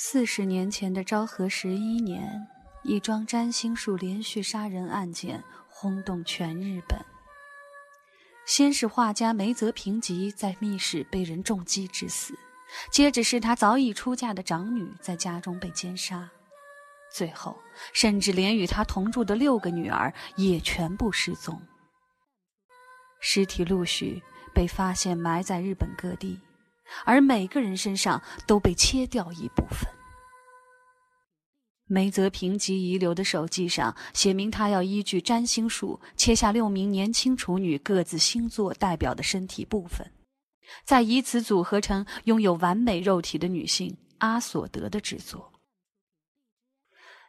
四十年前的昭和十一年，一桩占星术连续杀人案件轰动全日本。先是画家梅泽平吉在密室被人重击致死，接着是他早已出嫁的长女在家中被奸杀，最后甚至连与他同住的六个女儿也全部失踪。尸体陆续被发现埋在日本各地。而每个人身上都被切掉一部分。梅泽平吉遗留的手记上写明，他要依据占星术切下六名年轻处女各自星座代表的身体部分，再以此组合成拥有完美肉体的女性阿索德的制作。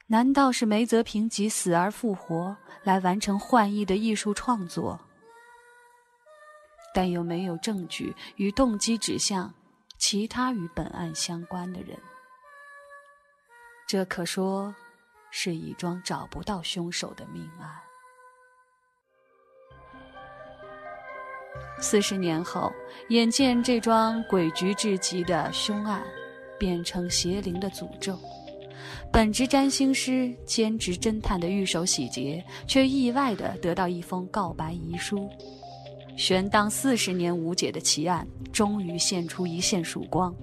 难道是梅泽平吉死而复活，来完成幻意的艺术创作？但又没有证据与动机指向其他与本案相关的人，这可说是一桩找不到凶手的命案。四十年后，眼见这桩诡谲至极的凶案变成邪灵的诅咒，本职占星师、兼职侦探的玉手洗劫却意外的得到一封告白遗书。悬当四十年无解的奇案，终于现出一线曙光。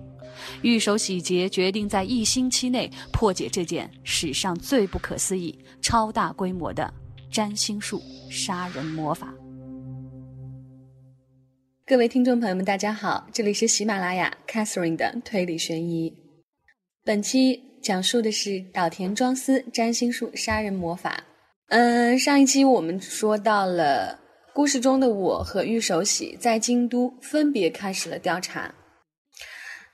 玉手洗劫决定在一星期内破解这件史上最不可思议、超大规模的占星术杀人魔法。各位听众朋友们，大家好，这里是喜马拉雅 Catherine 的推理悬疑。本期讲述的是岛田庄司占星术杀人魔法。嗯，上一期我们说到了。故事中的我和玉守喜在京都分别开始了调查，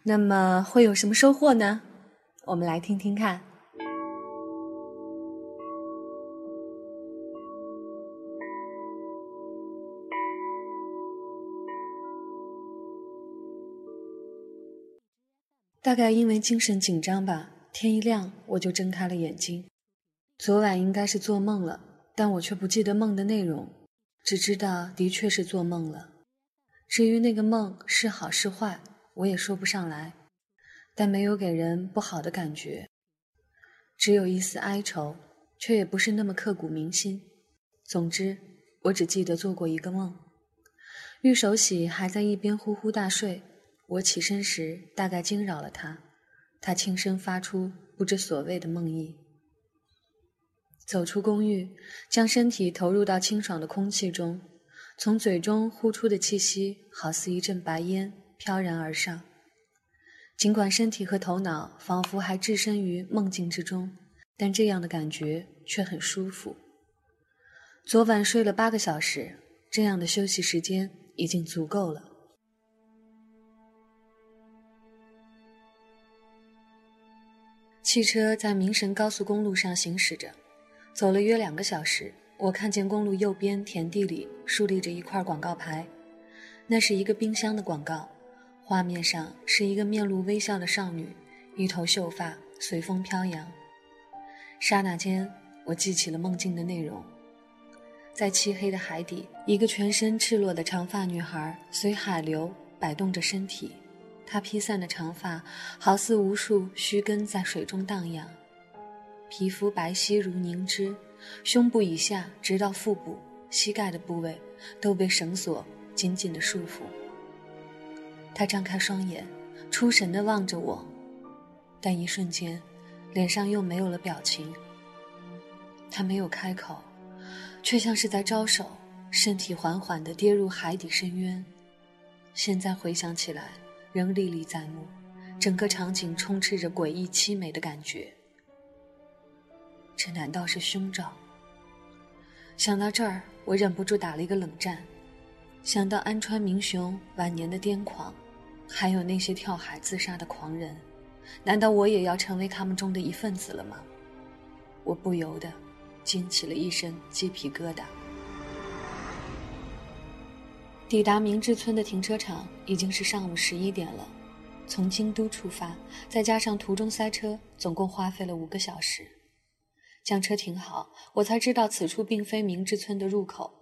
那么会有什么收获呢？我们来听听看。大概因为精神紧张吧，天一亮我就睁开了眼睛。昨晚应该是做梦了，但我却不记得梦的内容。只知道的确是做梦了，至于那个梦是好是坏，我也说不上来，但没有给人不好的感觉，只有一丝哀愁，却也不是那么刻骨铭心。总之，我只记得做过一个梦。玉手喜还在一边呼呼大睡，我起身时大概惊扰了他，他轻声发出不知所谓的梦呓。走出公寓，将身体投入到清爽的空气中，从嘴中呼出的气息好似一阵白烟飘然而上。尽管身体和头脑仿佛还置身于梦境之中，但这样的感觉却很舒服。昨晚睡了八个小时，这样的休息时间已经足够了。汽车在明神高速公路上行驶着。走了约两个小时，我看见公路右边田地里竖立着一块广告牌，那是一个冰箱的广告。画面上是一个面露微笑的少女，一头秀发随风飘扬。刹那间，我记起了梦境的内容：在漆黑的海底，一个全身赤裸的长发女孩随海流摆动着身体，她披散的长发好似无数须根在水中荡漾。皮肤白皙如凝脂，胸部以下直到腹部、膝盖的部位都被绳索紧紧地束缚。他张开双眼，出神地望着我，但一瞬间，脸上又没有了表情。他没有开口，却像是在招手，身体缓缓地跌入海底深渊。现在回想起来，仍历历在目，整个场景充斥着诡异凄美的感觉。这难道是凶兆？想到这儿，我忍不住打了一个冷战。想到安川明雄晚年的癫狂，还有那些跳海自杀的狂人，难道我也要成为他们中的一份子了吗？我不由得惊起了一身鸡皮疙瘩。抵达明治村的停车场已经是上午十一点了。从京都出发，再加上途中塞车，总共花费了五个小时。将车停好，我才知道此处并非明治村的入口。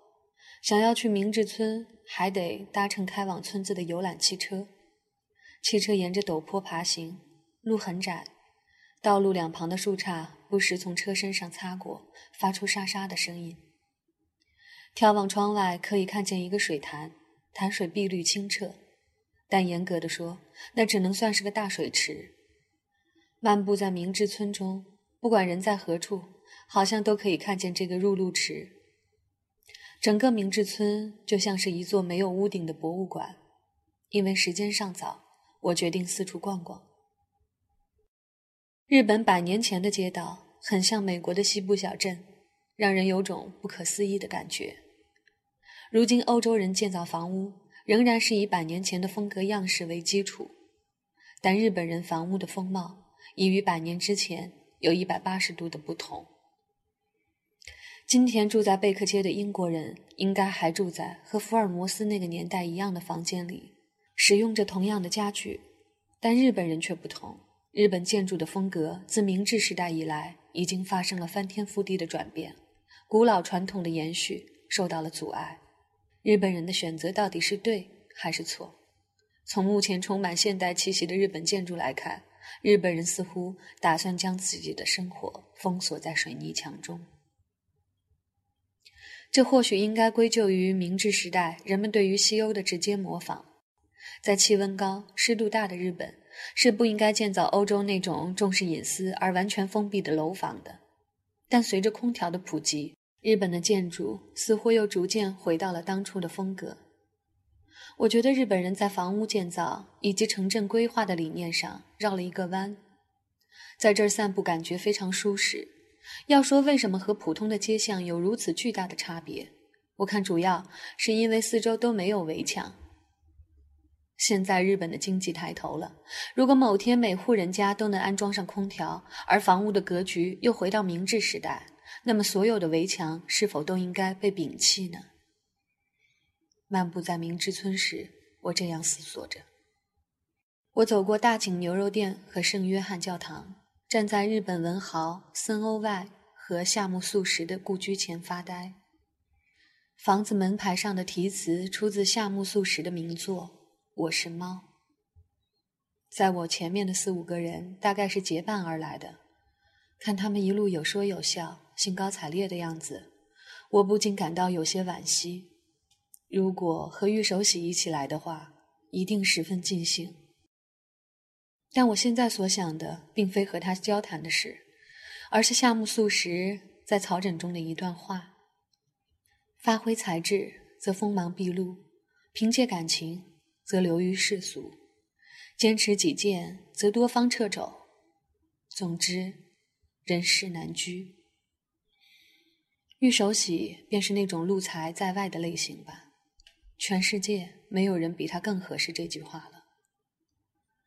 想要去明治村，还得搭乘开往村子的游览汽车。汽车沿着陡坡爬行，路很窄，道路两旁的树杈不时从车身上擦过，发出沙沙的声音。眺望窗外，可以看见一个水潭，潭水碧绿清澈，但严格的说，那只能算是个大水池。漫步在明治村中，不管人在何处，好像都可以看见这个入路池。整个明治村就像是一座没有屋顶的博物馆。因为时间尚早，我决定四处逛逛。日本百年前的街道很像美国的西部小镇，让人有种不可思议的感觉。如今欧洲人建造房屋仍然是以百年前的风格样式为基础，但日本人房屋的风貌已与百年之前有一百八十度的不同。今天住在贝克街的英国人应该还住在和福尔摩斯那个年代一样的房间里，使用着同样的家具，但日本人却不同。日本建筑的风格自明治时代以来已经发生了翻天覆地的转变，古老传统的延续受到了阻碍。日本人的选择到底是对还是错？从目前充满现代气息的日本建筑来看，日本人似乎打算将自己的生活封锁在水泥墙中。这或许应该归咎于明治时代人们对于西欧的直接模仿。在气温高、湿度大的日本。是不应该建造欧洲那种重视隐私而完全封闭的楼房的，但随着空调的普及，日本的建筑似乎又逐渐回到了当初的风格。我觉得日本人在房屋建造以及城镇规划的理念上绕了一个弯，在这儿散步感觉非常舒适。要说为什么和普通的街巷有如此巨大的差别，我看主要是因为四周都没有围墙。现在日本的经济抬头了，如果某天每户人家都能安装上空调，而房屋的格局又回到明治时代，那么所有的围墙是否都应该被摒弃呢？漫步在明治村时，我这样思索着。我走过大井牛肉店和圣约翰教堂，站在日本文豪森欧外和夏目漱石的故居前发呆。房子门牌上的题词出自夏目漱石的名作。我是猫，在我前面的四五个人大概是结伴而来的，看他们一路有说有笑、兴高采烈的样子，我不禁感到有些惋惜。如果和玉手洗一起来的话，一定十分尽兴。但我现在所想的，并非和他交谈的事，而是夏目漱石在草枕中的一段话：发挥才智，则锋芒毕露；凭借感情。则流于世俗，坚持己见，则多方掣肘。总之，人世难居。玉手洗便是那种路财在外的类型吧。全世界没有人比他更合适这句话了。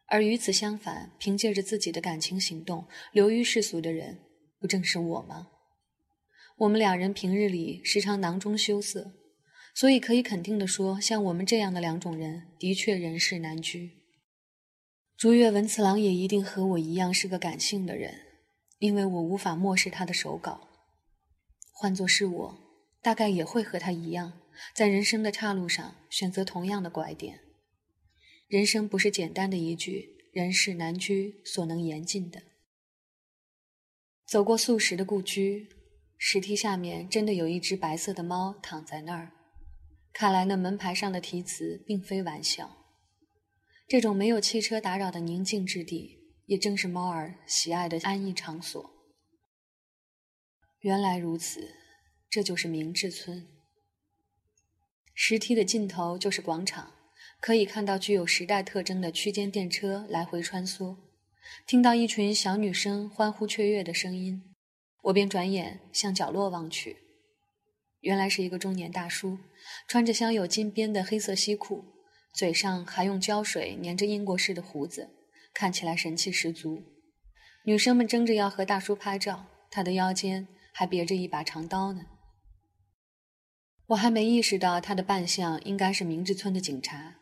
而与此相反，凭借着自己的感情行动流于世俗的人，不正是我吗？我们两人平日里时常囊中羞涩。所以可以肯定的说，像我们这样的两种人，的确人世难居。竹月文次郎也一定和我一样是个感性的人，因为我无法漠视他的手稿。换作是我，大概也会和他一样，在人生的岔路上选择同样的拐点。人生不是简单的一句“人世难居”所能言尽的。走过素食的故居，石梯下面真的有一只白色的猫躺在那儿。看来那门牌上的题词并非玩笑。这种没有汽车打扰的宁静之地，也正是猫儿喜爱的安逸场所。原来如此，这就是明治村。石梯的尽头就是广场，可以看到具有时代特征的区间电车来回穿梭，听到一群小女生欢呼雀跃的声音，我便转眼向角落望去。原来是一个中年大叔，穿着镶有金边的黑色西裤，嘴上还用胶水粘着英国式的胡子，看起来神气十足。女生们争着要和大叔拍照，他的腰间还别着一把长刀呢。我还没意识到他的扮相应该是明治村的警察，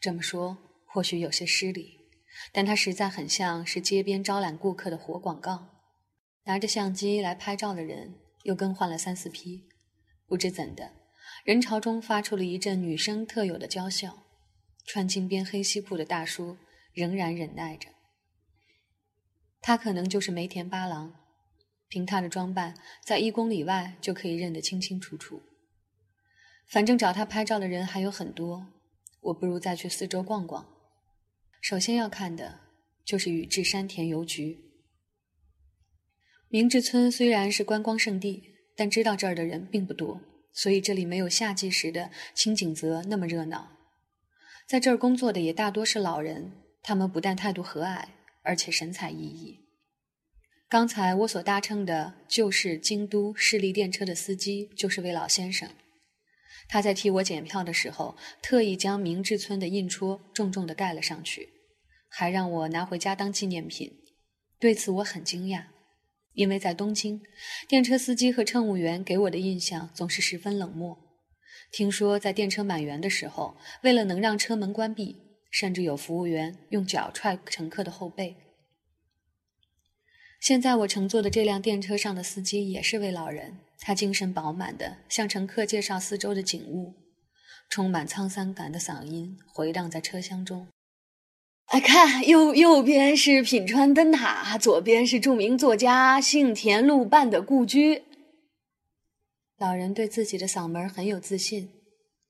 这么说或许有些失礼，但他实在很像是街边招揽顾客的活广告。拿着相机来拍照的人又更换了三四批。不知怎的，人潮中发出了一阵女生特有的娇笑。穿金边黑西裤的大叔仍然忍耐着。他可能就是梅田八郎。凭他的装扮，在一公里外就可以认得清清楚楚。反正找他拍照的人还有很多，我不如再去四周逛逛。首先要看的就是宇治山田邮局。明治村虽然是观光胜地，但知道这儿的人并不多，所以这里没有夏季时的清景泽那么热闹。在这儿工作的也大多是老人，他们不但态度和蔼，而且神采奕奕。刚才我所搭乘的就是京都市立电车的司机就是位老先生，他在替我检票的时候，特意将明治村的印戳重重地盖了上去，还让我拿回家当纪念品。对此我很惊讶，因为在东京，电车司机和乘务员给我的印象总是十分冷漠。听说在电车满员的时候，为了能让车门关闭，甚至有服务员用脚踹乘客的后背。现在我乘坐的这辆电车上的司机也是位老人，他精神饱满的向乘客介绍四周的景物，充满沧桑感的嗓音回荡在车厢中。哎，看右右边是品川灯塔，左边是著名作家幸田路伴的故居。老人对自己的嗓门很有自信，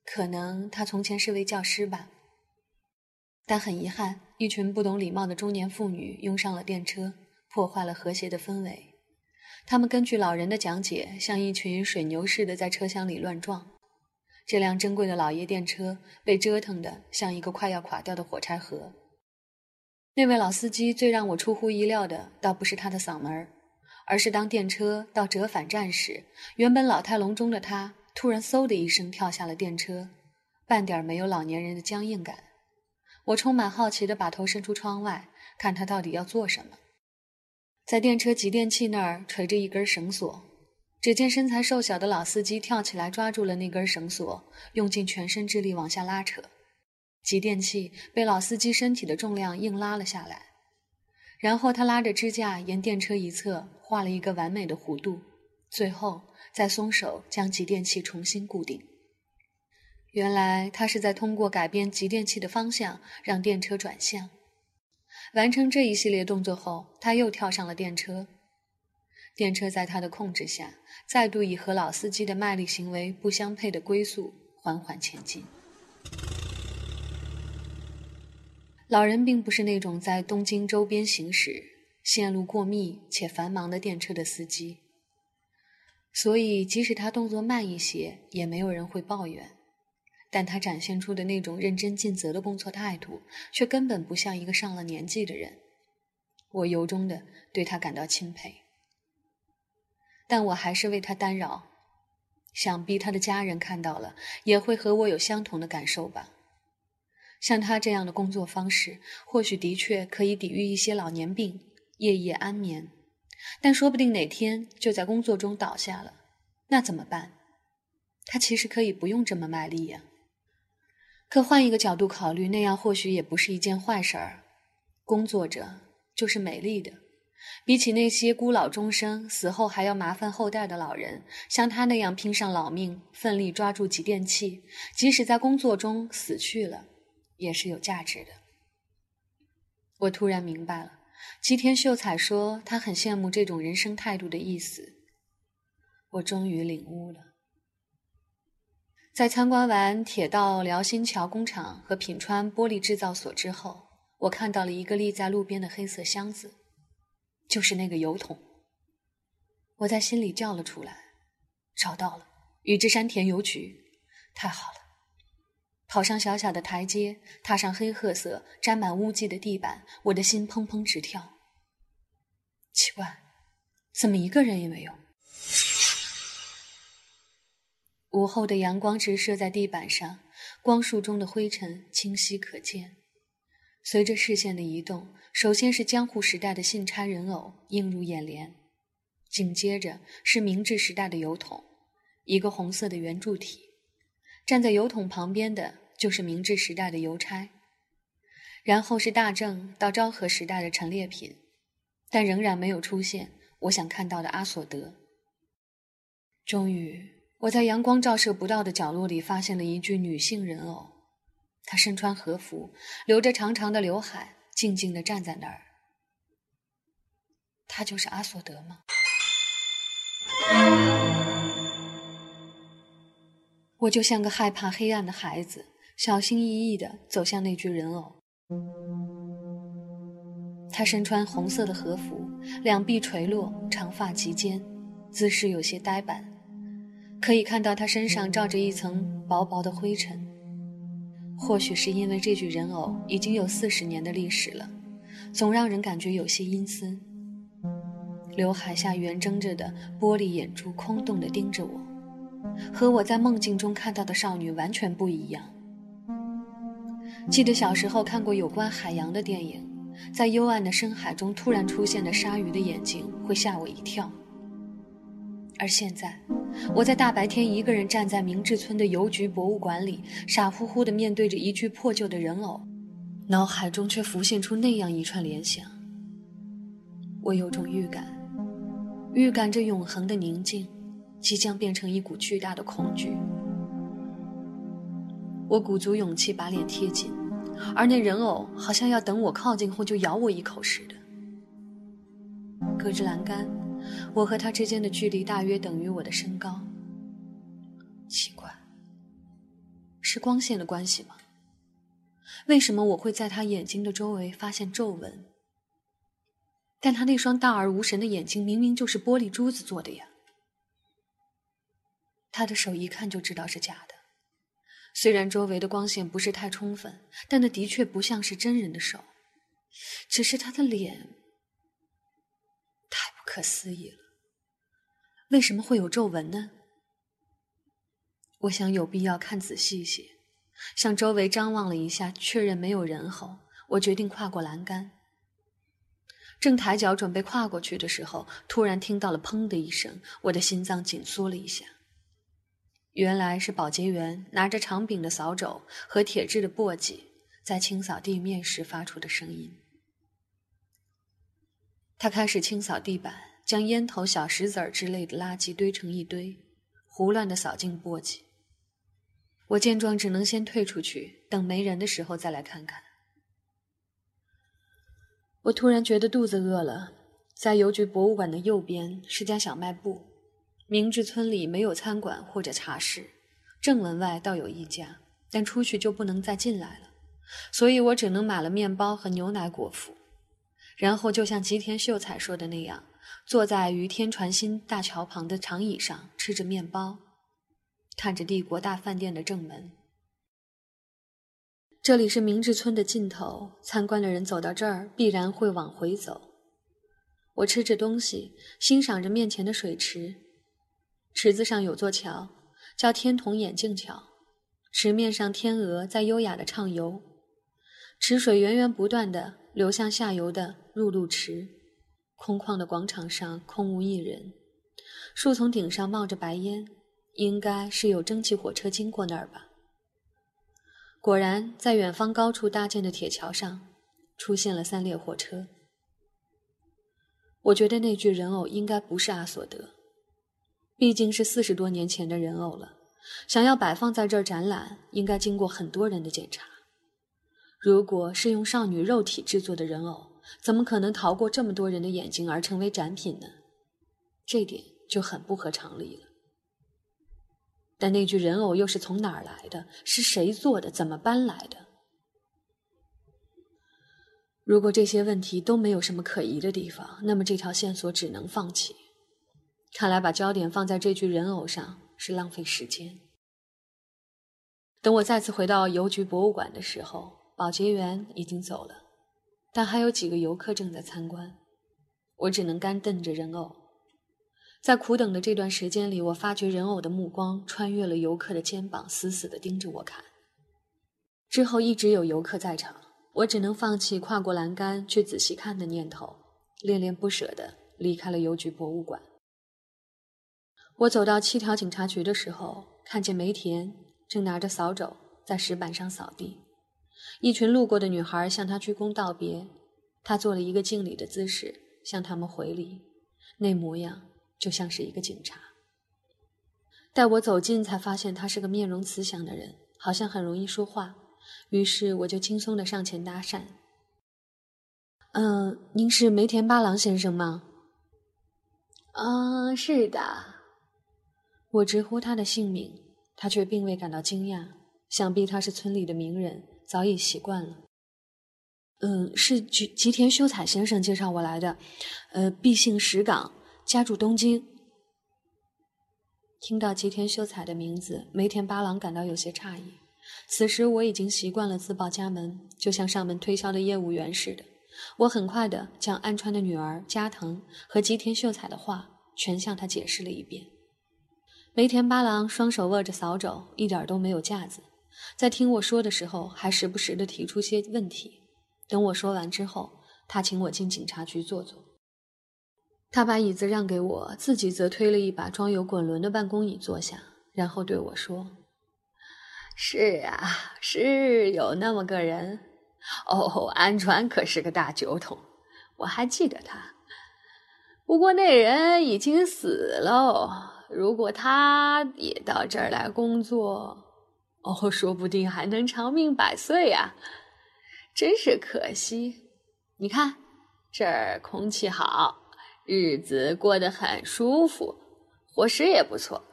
可能他从前是位教师吧。但很遗憾，一群不懂礼貌的中年妇女拥上了电车。破坏了和谐的氛围。他们根据老人的讲解，像一群水牛似的在车厢里乱撞。这辆珍贵的老爷电车被折腾得像一个快要垮掉的火柴盒。那位老司机最让我出乎意料的，倒不是他的嗓门，而是当电车到折返站时，原本老态龙钟的他突然嗖的一声跳下了电车，半点没有老年人的僵硬感。我充满好奇地把头伸出窗外，看他到底要做什么。在电车集电器那儿垂着一根绳索，只见身材瘦小的老司机跳起来抓住了那根绳索，用尽全身之力往下拉扯，集电器被老司机身体的重量硬拉了下来。然后他拉着支架沿电车一侧画了一个完美的弧度，最后再松手将集电器重新固定。原来他是在通过改变集电器的方向让电车转向。完成这一系列动作后，他又跳上了电车。电车在他的控制下，再度以和老司机的卖力行为不相配的龟速缓缓前进。老人并不是那种在东京周边行驶、线路过密且繁忙的电车的司机，所以即使他动作慢一些，也没有人会抱怨。但他展现出的那种认真尽责的工作态度，却根本不像一个上了年纪的人。我由衷的对他感到钦佩，但我还是为他担扰。想必他的家人看到了，也会和我有相同的感受吧。像他这样的工作方式，或许的确可以抵御一些老年病，夜夜安眠。但说不定哪天就在工作中倒下了，那怎么办？他其实可以不用这么卖力呀。可换一个角度考虑，那样或许也不是一件坏事儿。工作着就是美丽的，比起那些孤老终生、死后还要麻烦后代的老人，像他那样拼上老命、奋力抓住集电器，即使在工作中死去了，也是有价值的。我突然明白了，吉田秀才说他很羡慕这种人生态度的意思。我终于领悟了。在参观完铁道辽新桥工厂和品川玻璃制造所之后，我看到了一个立在路边的黑色箱子，就是那个油桶。我在心里叫了出来：“找到了，宇治山田邮局，太好了！”跑上小小的台阶，踏上黑褐色、沾满污迹的地板，我的心砰砰直跳。奇怪，怎么一个人也没有？午后的阳光直射在地板上，光束中的灰尘清晰可见。随着视线的移动，首先是江户时代的信差人偶映入眼帘，紧接着是明治时代的油桶，一个红色的圆柱体。站在油桶旁边的就是明治时代的邮差，然后是大正到昭和时代的陈列品，但仍然没有出现我想看到的阿索德。终于。我在阳光照射不到的角落里发现了一具女性人偶，她身穿和服，留着长长的刘海，静静地站在那儿。她就是阿索德吗？我就像个害怕黑暗的孩子，小心翼翼地走向那具人偶。她身穿红色的和服，两臂垂落，长发及肩，姿势有些呆板。可以看到他身上罩着一层薄薄的灰尘。或许是因为这具人偶已经有四十年的历史了，总让人感觉有些阴森。刘海下圆睁着的玻璃眼珠空洞地盯着我。和我在梦境中看到的少女完全不一样。记得小时候看过有关海洋的电影，在幽暗的深海中突然出现的鲨鱼的眼睛会吓我一跳。而现在，我在大白天一个人站在明治村的邮局博物馆里，傻乎乎地面对着一具破旧的人偶，脑海中却浮现出那样一串联想。我有种预感，预感着永恒的宁静。即将变成一股巨大的恐惧。我鼓足勇气把脸贴近，而那人偶好像要等我靠近后就咬我一口似的。隔着栏杆，我和他之间的距离大约等于我的身高。奇怪，是光线的关系吗？为什么我会在他眼睛的周围发现皱纹？但他那双大而无神的眼睛明明就是玻璃珠子做的呀！他的手一看就知道是假的，虽然周围的光线不是太充分，但那的确不像是真人的手。只是他的脸太不可思议了，为什么会有皱纹呢？我想有必要看仔细一些，向周围张望了一下，确认没有人后，我决定跨过栏杆。正抬脚准备跨过去的时候，突然听到了“砰”的一声，我的心脏紧缩了一下。原来是保洁员拿着长柄的扫帚和铁质的簸箕，在清扫地面时发出的声音。他开始清扫地板，将烟头、小石子儿之类的垃圾堆成一堆，胡乱地扫进簸箕。我见状，只能先退出去，等没人的时候再来看看。我突然觉得肚子饿了，在邮局博物馆的右边是家小卖部。明治村里没有餐馆或者茶室，正门外倒有一家，但出去就不能再进来了，所以我只能买了面包和牛奶果腹，然后就像吉田秀才说的那样，坐在于天船新大桥旁的长椅上吃着面包，看着帝国大饭店的正门。这里是明治村的尽头，参观的人走到这儿必然会往回走。我吃着东西，欣赏着面前的水池。池子上有座桥，叫天童眼镜桥。池面上天鹅在优雅地畅游，池水源源不断的流向下游的入路池。空旷的广场上空无一人，树丛顶上冒着白烟，应该是有蒸汽火车经过那儿吧。果然，在远方高处搭建的铁桥上，出现了三列火车。我觉得那具人偶应该不是阿索德。毕竟是四十多年前的人偶了，想要摆放在这儿展览，应该经过很多人的检查。如果是用少女肉体制作的人偶，怎么可能逃过这么多人的眼睛而成为展品呢？这点就很不合常理了。但那具人偶又是从哪儿来的？是谁做的？怎么搬来的？如果这些问题都没有什么可疑的地方，那么这条线索只能放弃。看来把焦点放在这具人偶上是浪费时间。等我再次回到邮局博物馆的时候，保洁员已经走了，但还有几个游客正在参观。我只能干瞪着人偶。在苦等的这段时间里，我发觉人偶的目光穿越了游客的肩膀，死死地盯着我看。之后一直有游客在场，我只能放弃跨过栏杆去仔细看的念头，恋恋不舍地离开了邮局博物馆。我走到七条警察局的时候，看见梅田正拿着扫帚在石板上扫地，一群路过的女孩向他鞠躬道别，他做了一个敬礼的姿势向他们回礼，那模样就像是一个警察。待我走近，才发现他是个面容慈祥的人，好像很容易说话，于是我就轻松的上前搭讪：“嗯，您是梅田八郎先生吗？嗯，是的。我直呼他的姓名，他却并未感到惊讶。想必他是村里的名人，早已习惯了。嗯，是吉吉田修彩先生介绍我来的。呃，毕姓石岗，家住东京。听到吉田秀彩的名字，梅田八郎感到有些诧异。此时我已经习惯了自报家门，就像上门推销的业务员似的。我很快的将安川的女儿加藤和吉田秀彩的话全向他解释了一遍。梅田八郎双手握着扫帚，一点都没有架子，在听我说的时候，还时不时的提出些问题。等我说完之后，他请我进警察局坐坐。他把椅子让给我，自己则推了一把装有滚轮的办公椅坐下，然后对我说：“是啊，是有那么个人。哦，安川可是个大酒桶，我还记得他。不过那人已经死了。如果他也到这儿来工作，哦，说不定还能长命百岁呀。真是可惜。你看，这儿空气好。”日子过得很舒服，伙食也不错。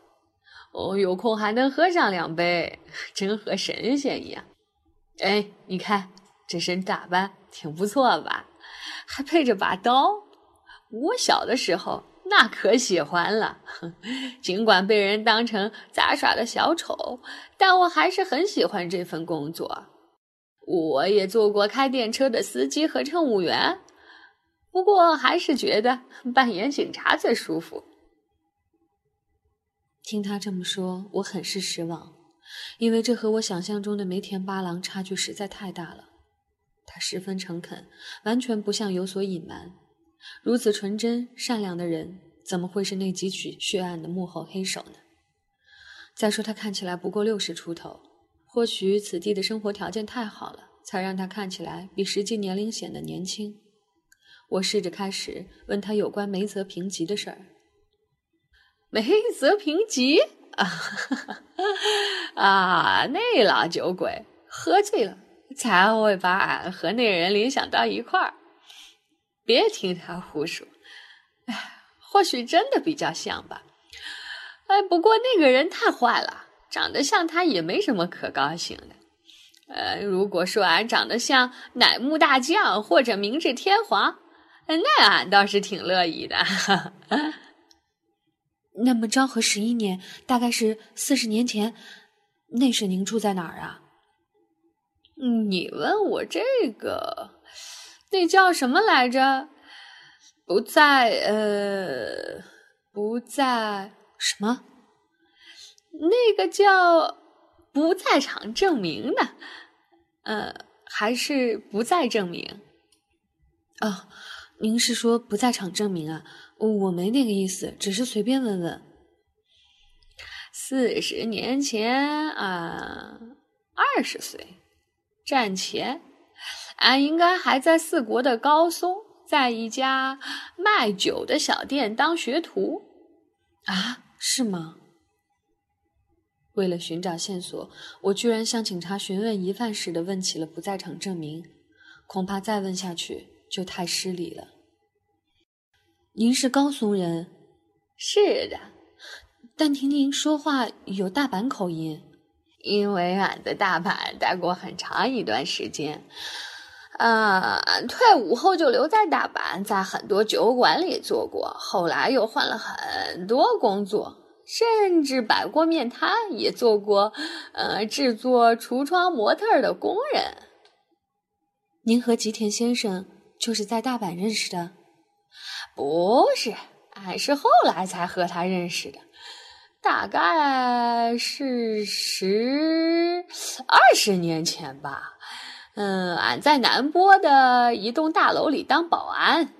哦，有空还能喝上两杯，真和神仙一样。哎，你看这身打扮挺不错吧？还配着把刀。我小的时候那可喜欢了，尽管被人当成杂耍的小丑，但我还是很喜欢这份工作。我也做过开电车的司机和乘务员。不过还是觉得扮演警察最舒服。听他这么说，我很是失望，因为这和我想象中的梅田八郎差距实在太大了。他十分诚恳，完全不像有所隐瞒。如此纯真善良的人，怎么会是那几起血案的幕后黑手呢？再说他看起来不过六十出头，或许此地的生活条件太好了，才让他看起来比实际年龄显得年轻。我试着开始问他有关梅泽平吉的事儿。梅泽平吉啊，啊，那老酒鬼喝醉了，才会把俺和那人联想到一块儿。别听他胡说，或许真的比较像吧。哎，不过那个人太坏了，长得像他也没什么可高兴的。呃，如果说俺长得像乃木大将或者明治天皇。那俺倒是挺乐意的。那么昭和十一年，大概是四十年前，那时您住在哪儿啊？你问我这个，那叫什么来着？不在，呃，不在什么？那个叫不在场证明的？呃，还是不在证明？哦。您是说不在场证明啊？我没那个意思，只是随便问问。四十年前啊，二十岁，战前，俺应该还在四国的高松，在一家卖酒的小店当学徒。啊，是吗？为了寻找线索，我居然向警察询问疑犯似的问起了不在场证明，恐怕再问下去。就太失礼了。您是高松人，是的，但听您说话有大阪口音。因为俺在大阪待过很长一段时间，啊，退伍后就留在大阪，在很多酒馆里做过，后来又换了很多工作，甚至摆过面摊，也做过，呃，制作橱窗模特的工人。您和吉田先生。就是在大阪认识的，不是，俺是后来才和他认识的，大概是十二十年前吧。嗯，俺在南波的一栋大楼里当保安，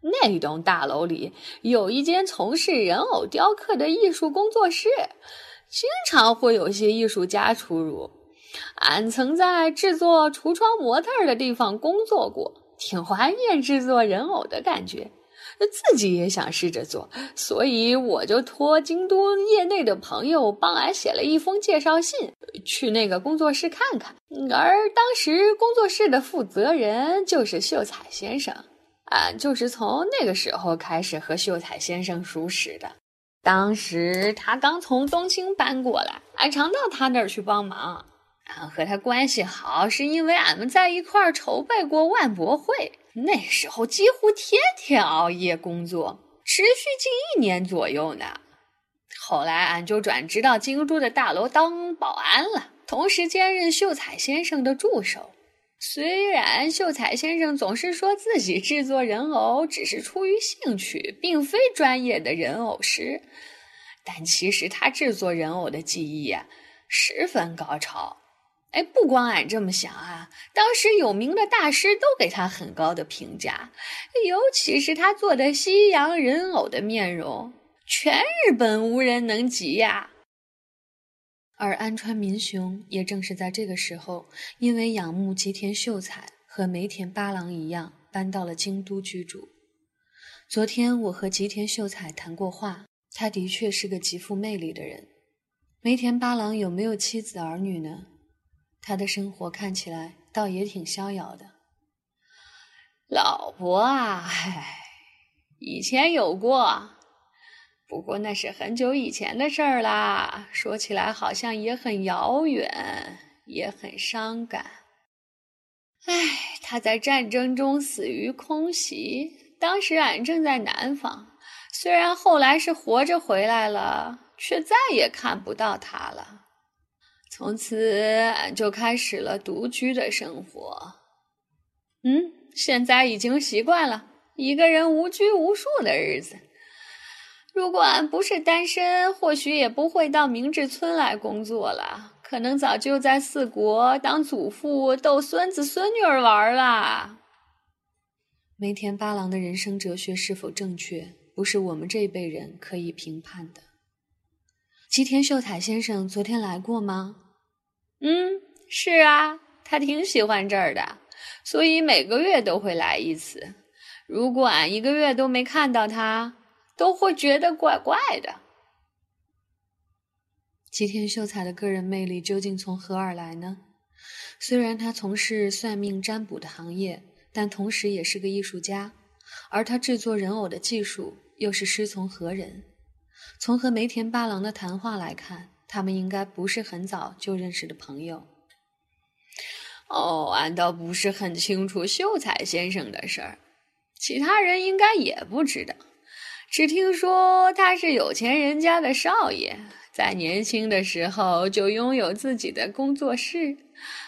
那栋大楼里有一间从事人偶雕刻的艺术工作室，经常会有些艺术家出入。俺曾在制作橱窗模特的地方工作过。挺怀念制作人偶的感觉，自己也想试着做，所以我就托京都业内的朋友帮俺写了一封介绍信，去那个工作室看看。而当时工作室的负责人就是秀才先生，俺就是从那个时候开始和秀才先生熟识的。当时他刚从东京搬过来，俺常到他那儿去帮忙。俺和他关系好，是因为俺们在一块儿筹备过万博会，那时候几乎天天熬夜工作，持续近一年左右呢。后来俺就转职到京都的大楼当保安了，同时兼任秀才先生的助手。虽然秀才先生总是说自己制作人偶只是出于兴趣，并非专业的人偶师，但其实他制作人偶的技艺呀十分高超。哎，不光俺这么想啊，当时有名的大师都给他很高的评价，尤其是他做的西洋人偶的面容，全日本无人能及呀。而安川民雄也正是在这个时候，因为仰慕吉田秀才和梅田八郎一样，搬到了京都居住。昨天我和吉田秀才谈过话，他的确是个极富魅力的人。梅田八郎有没有妻子儿女呢？他的生活看起来倒也挺逍遥的。老婆啊，唉，以前有过，不过那是很久以前的事儿啦。说起来好像也很遥远，也很伤感。唉，他在战争中死于空袭，当时俺正在南方。虽然后来是活着回来了，却再也看不到他了。从此，俺就开始了独居的生活。嗯，现在已经习惯了一个人无拘无束的日子。如果俺不是单身，或许也不会到明治村来工作了，可能早就在四国当祖父逗孙子孙女儿玩了。梅田八郎的人生哲学是否正确，不是我们这一辈人可以评判的。吉田秀才先生昨天来过吗？嗯，是啊，他挺喜欢这儿的，所以每个月都会来一次。如果俺一个月都没看到他，都会觉得怪怪的。吉田秀才的个人魅力究竟从何而来呢？虽然他从事算命占卜的行业，但同时也是个艺术家，而他制作人偶的技术又是师从何人？从和梅田八郎的谈话来看。他们应该不是很早就认识的朋友。哦，俺倒不是很清楚秀才先生的事儿，其他人应该也不知道。只听说他是有钱人家的少爷，在年轻的时候就拥有自己的工作室，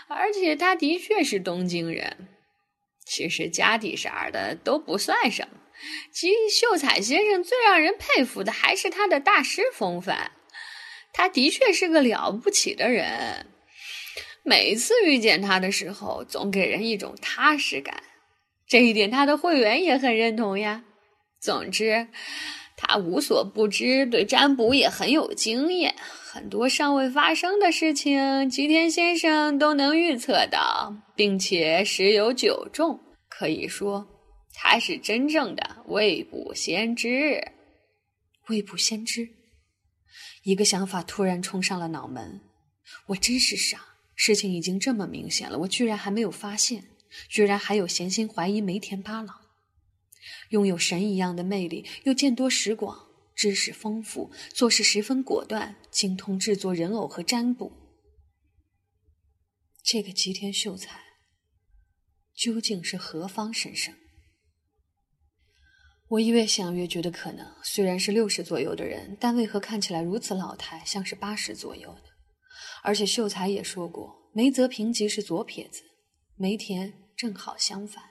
而且他的确是东京人。其实家底啥的都不算什么，吉秀才先生最让人佩服的还是他的大师风范。他的确是个了不起的人，每次遇见他的时候，总给人一种踏实感。这一点，他的会员也很认同呀。总之，他无所不知，对占卜也很有经验，很多尚未发生的事情，吉田先生都能预测到，并且十有九中。可以说，他是真正的未卜先知。未卜先知。一个想法突然冲上了脑门，我真是傻，事情已经这么明显了，我居然还没有发现，居然还有闲心怀疑梅田八郎。拥有神一样的魅力，又见多识广，知识丰富，做事十分果断，精通制作人偶和占卜。这个吉田秀才究竟是何方神圣？我越想越觉得可能，虽然是六十左右的人，但为何看起来如此老态，像是八十左右的？而且秀才也说过，梅泽平吉是左撇子，梅田正好相反。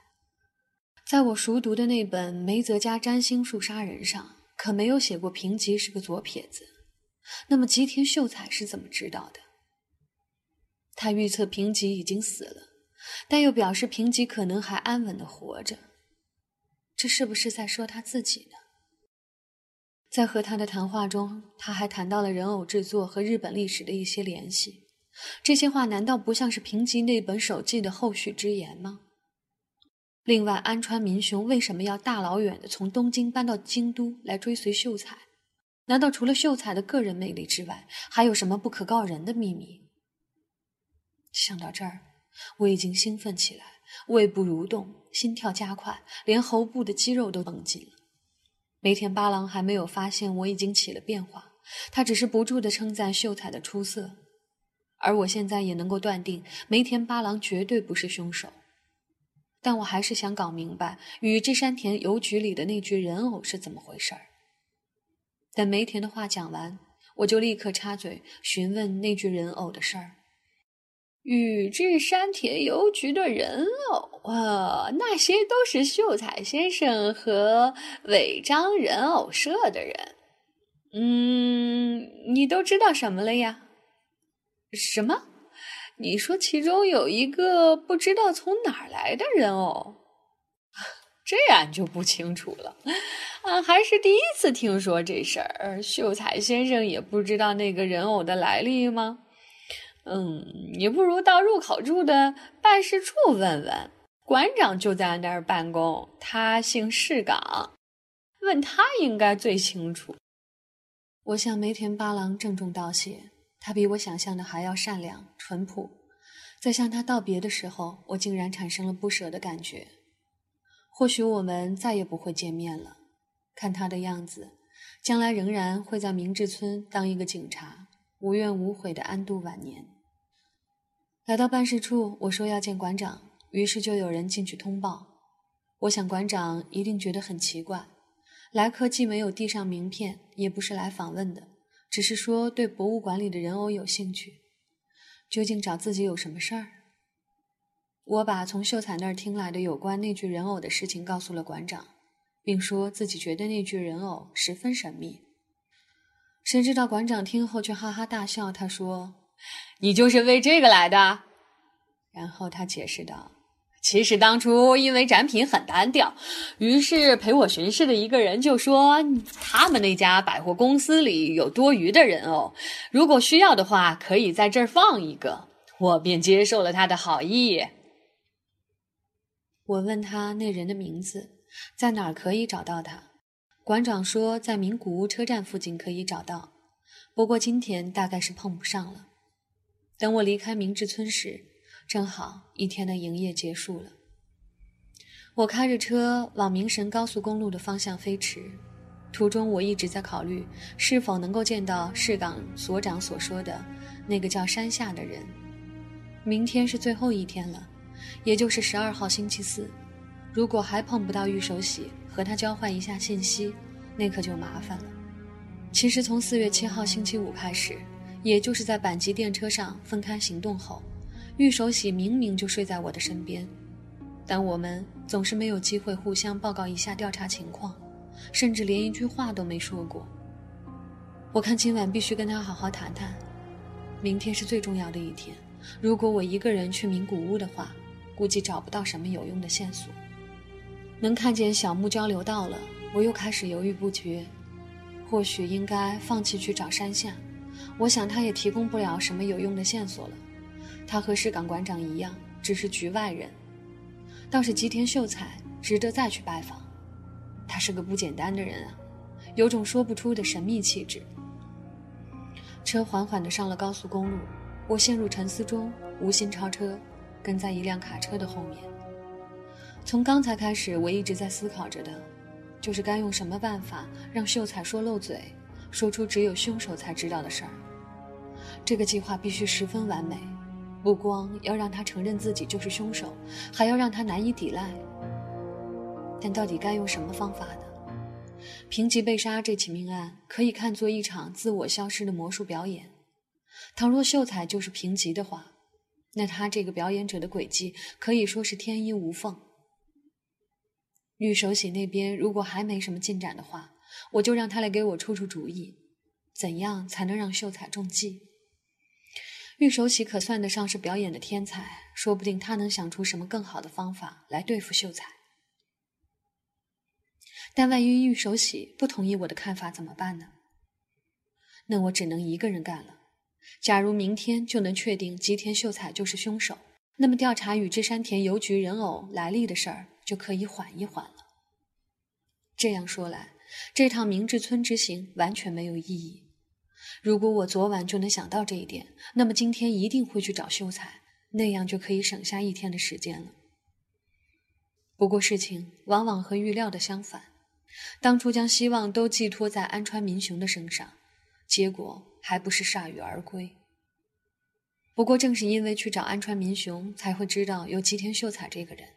在我熟读的那本梅泽家占星术杀人上，可没有写过平吉是个左撇子。那么吉田秀才是怎么知道的？他预测平吉已经死了，但又表示平吉可能还安稳的活着。这是不是在说他自己呢？在和他的谈话中，他还谈到了人偶制作和日本历史的一些联系。这些话难道不像是平吉那本手记的后续之言吗？另外，安川民雄为什么要大老远的从东京搬到京都来追随秀才？难道除了秀才的个人魅力之外，还有什么不可告人的秘密？想到这儿，我已经兴奋起来。胃部蠕动，心跳加快，连喉部的肌肉都绷紧了。梅田八郎还没有发现我已经起了变化，他只是不住地称赞秀才的出色，而我现在也能够断定梅田八郎绝对不是凶手。但我还是想搞明白宇治山田邮局里的那具人偶是怎么回事儿。等梅田的话讲完，我就立刻插嘴询问那具人偶的事儿。宇治山田邮局的人偶啊，那些都是秀才先生和违章人偶社的人。嗯，你都知道什么了呀？什么？你说其中有一个不知道从哪儿来的人偶？这样就不清楚了。啊，还是第一次听说这事儿。秀才先生也不知道那个人偶的来历吗？嗯，你不如到入口处的办事处问问，馆长就在那儿办公，他姓市岗，问他应该最清楚。我向梅田八郎郑重道谢，他比我想象的还要善良淳朴。在向他道别的时候，我竟然产生了不舍的感觉。或许我们再也不会见面了。看他的样子，将来仍然会在明治村当一个警察，无怨无悔的安度晚年。来到办事处，我说要见馆长，于是就有人进去通报。我想馆长一定觉得很奇怪，来客既没有递上名片，也不是来访问的，只是说对博物馆里的人偶有兴趣。究竟找自己有什么事儿？我把从秀才那儿听来的有关那具人偶的事情告诉了馆长，并说自己觉得那具人偶十分神秘。谁知道馆长听后却哈哈大笑，他说。你就是为这个来的，然后他解释道：“其实当初因为展品很单调，于是陪我巡视的一个人就说他们那家百货公司里有多余的人偶，如果需要的话可以在这儿放一个，我便接受了他的好意。”我问他那人的名字，在哪儿可以找到他？馆长说在名古屋车站附近可以找到，不过今天大概是碰不上了。等我离开明治村时，正好一天的营业结束了。我开着车往明神高速公路的方向飞驰，途中我一直在考虑是否能够见到市港所长所说的那个叫山下的人。明天是最后一天了，也就是十二号星期四。如果还碰不到玉手洗，和他交换一下信息，那可就麻烦了。其实从四月七号星期五开始。也就是在阪急电车上分开行动后，玉守喜明明就睡在我的身边，但我们总是没有机会互相报告一下调查情况，甚至连一句话都没说过。我看今晚必须跟他好好谈谈，明天是最重要的一天。如果我一个人去名古屋的话，估计找不到什么有用的线索。能看见小木交流道了，我又开始犹豫不决，或许应该放弃去找山下。我想他也提供不了什么有用的线索了。他和市港馆长一样，只是局外人。倒是吉田秀才值得再去拜访。他是个不简单的人啊，有种说不出的神秘气质。车缓缓地上了高速公路，我陷入沉思中，无心超车，跟在一辆卡车的后面。从刚才开始，我一直在思考着的，就是该用什么办法让秀才说漏嘴。说出只有凶手才知道的事儿。这个计划必须十分完美，不光要让他承认自己就是凶手，还要让他难以抵赖。但到底该用什么方法呢？平吉被杀这起命案可以看作一场自我消失的魔术表演。倘若秀才就是平吉的话，那他这个表演者的诡计可以说是天衣无缝。玉手洗那边如果还没什么进展的话。我就让他来给我出出主意，怎样才能让秀才中计？玉守喜可算得上是表演的天才，说不定他能想出什么更好的方法来对付秀才。但万一玉守喜不同意我的看法怎么办呢？那我只能一个人干了。假如明天就能确定吉田秀才就是凶手，那么调查宇治山田邮局人偶来历的事儿就可以缓一缓了。这样说来。这趟明治村之行完全没有意义。如果我昨晚就能想到这一点，那么今天一定会去找秀才，那样就可以省下一天的时间了。不过事情往往和预料的相反，当初将希望都寄托在安川民雄的身上，结果还不是铩羽而归。不过正是因为去找安川民雄，才会知道有吉田秀才这个人，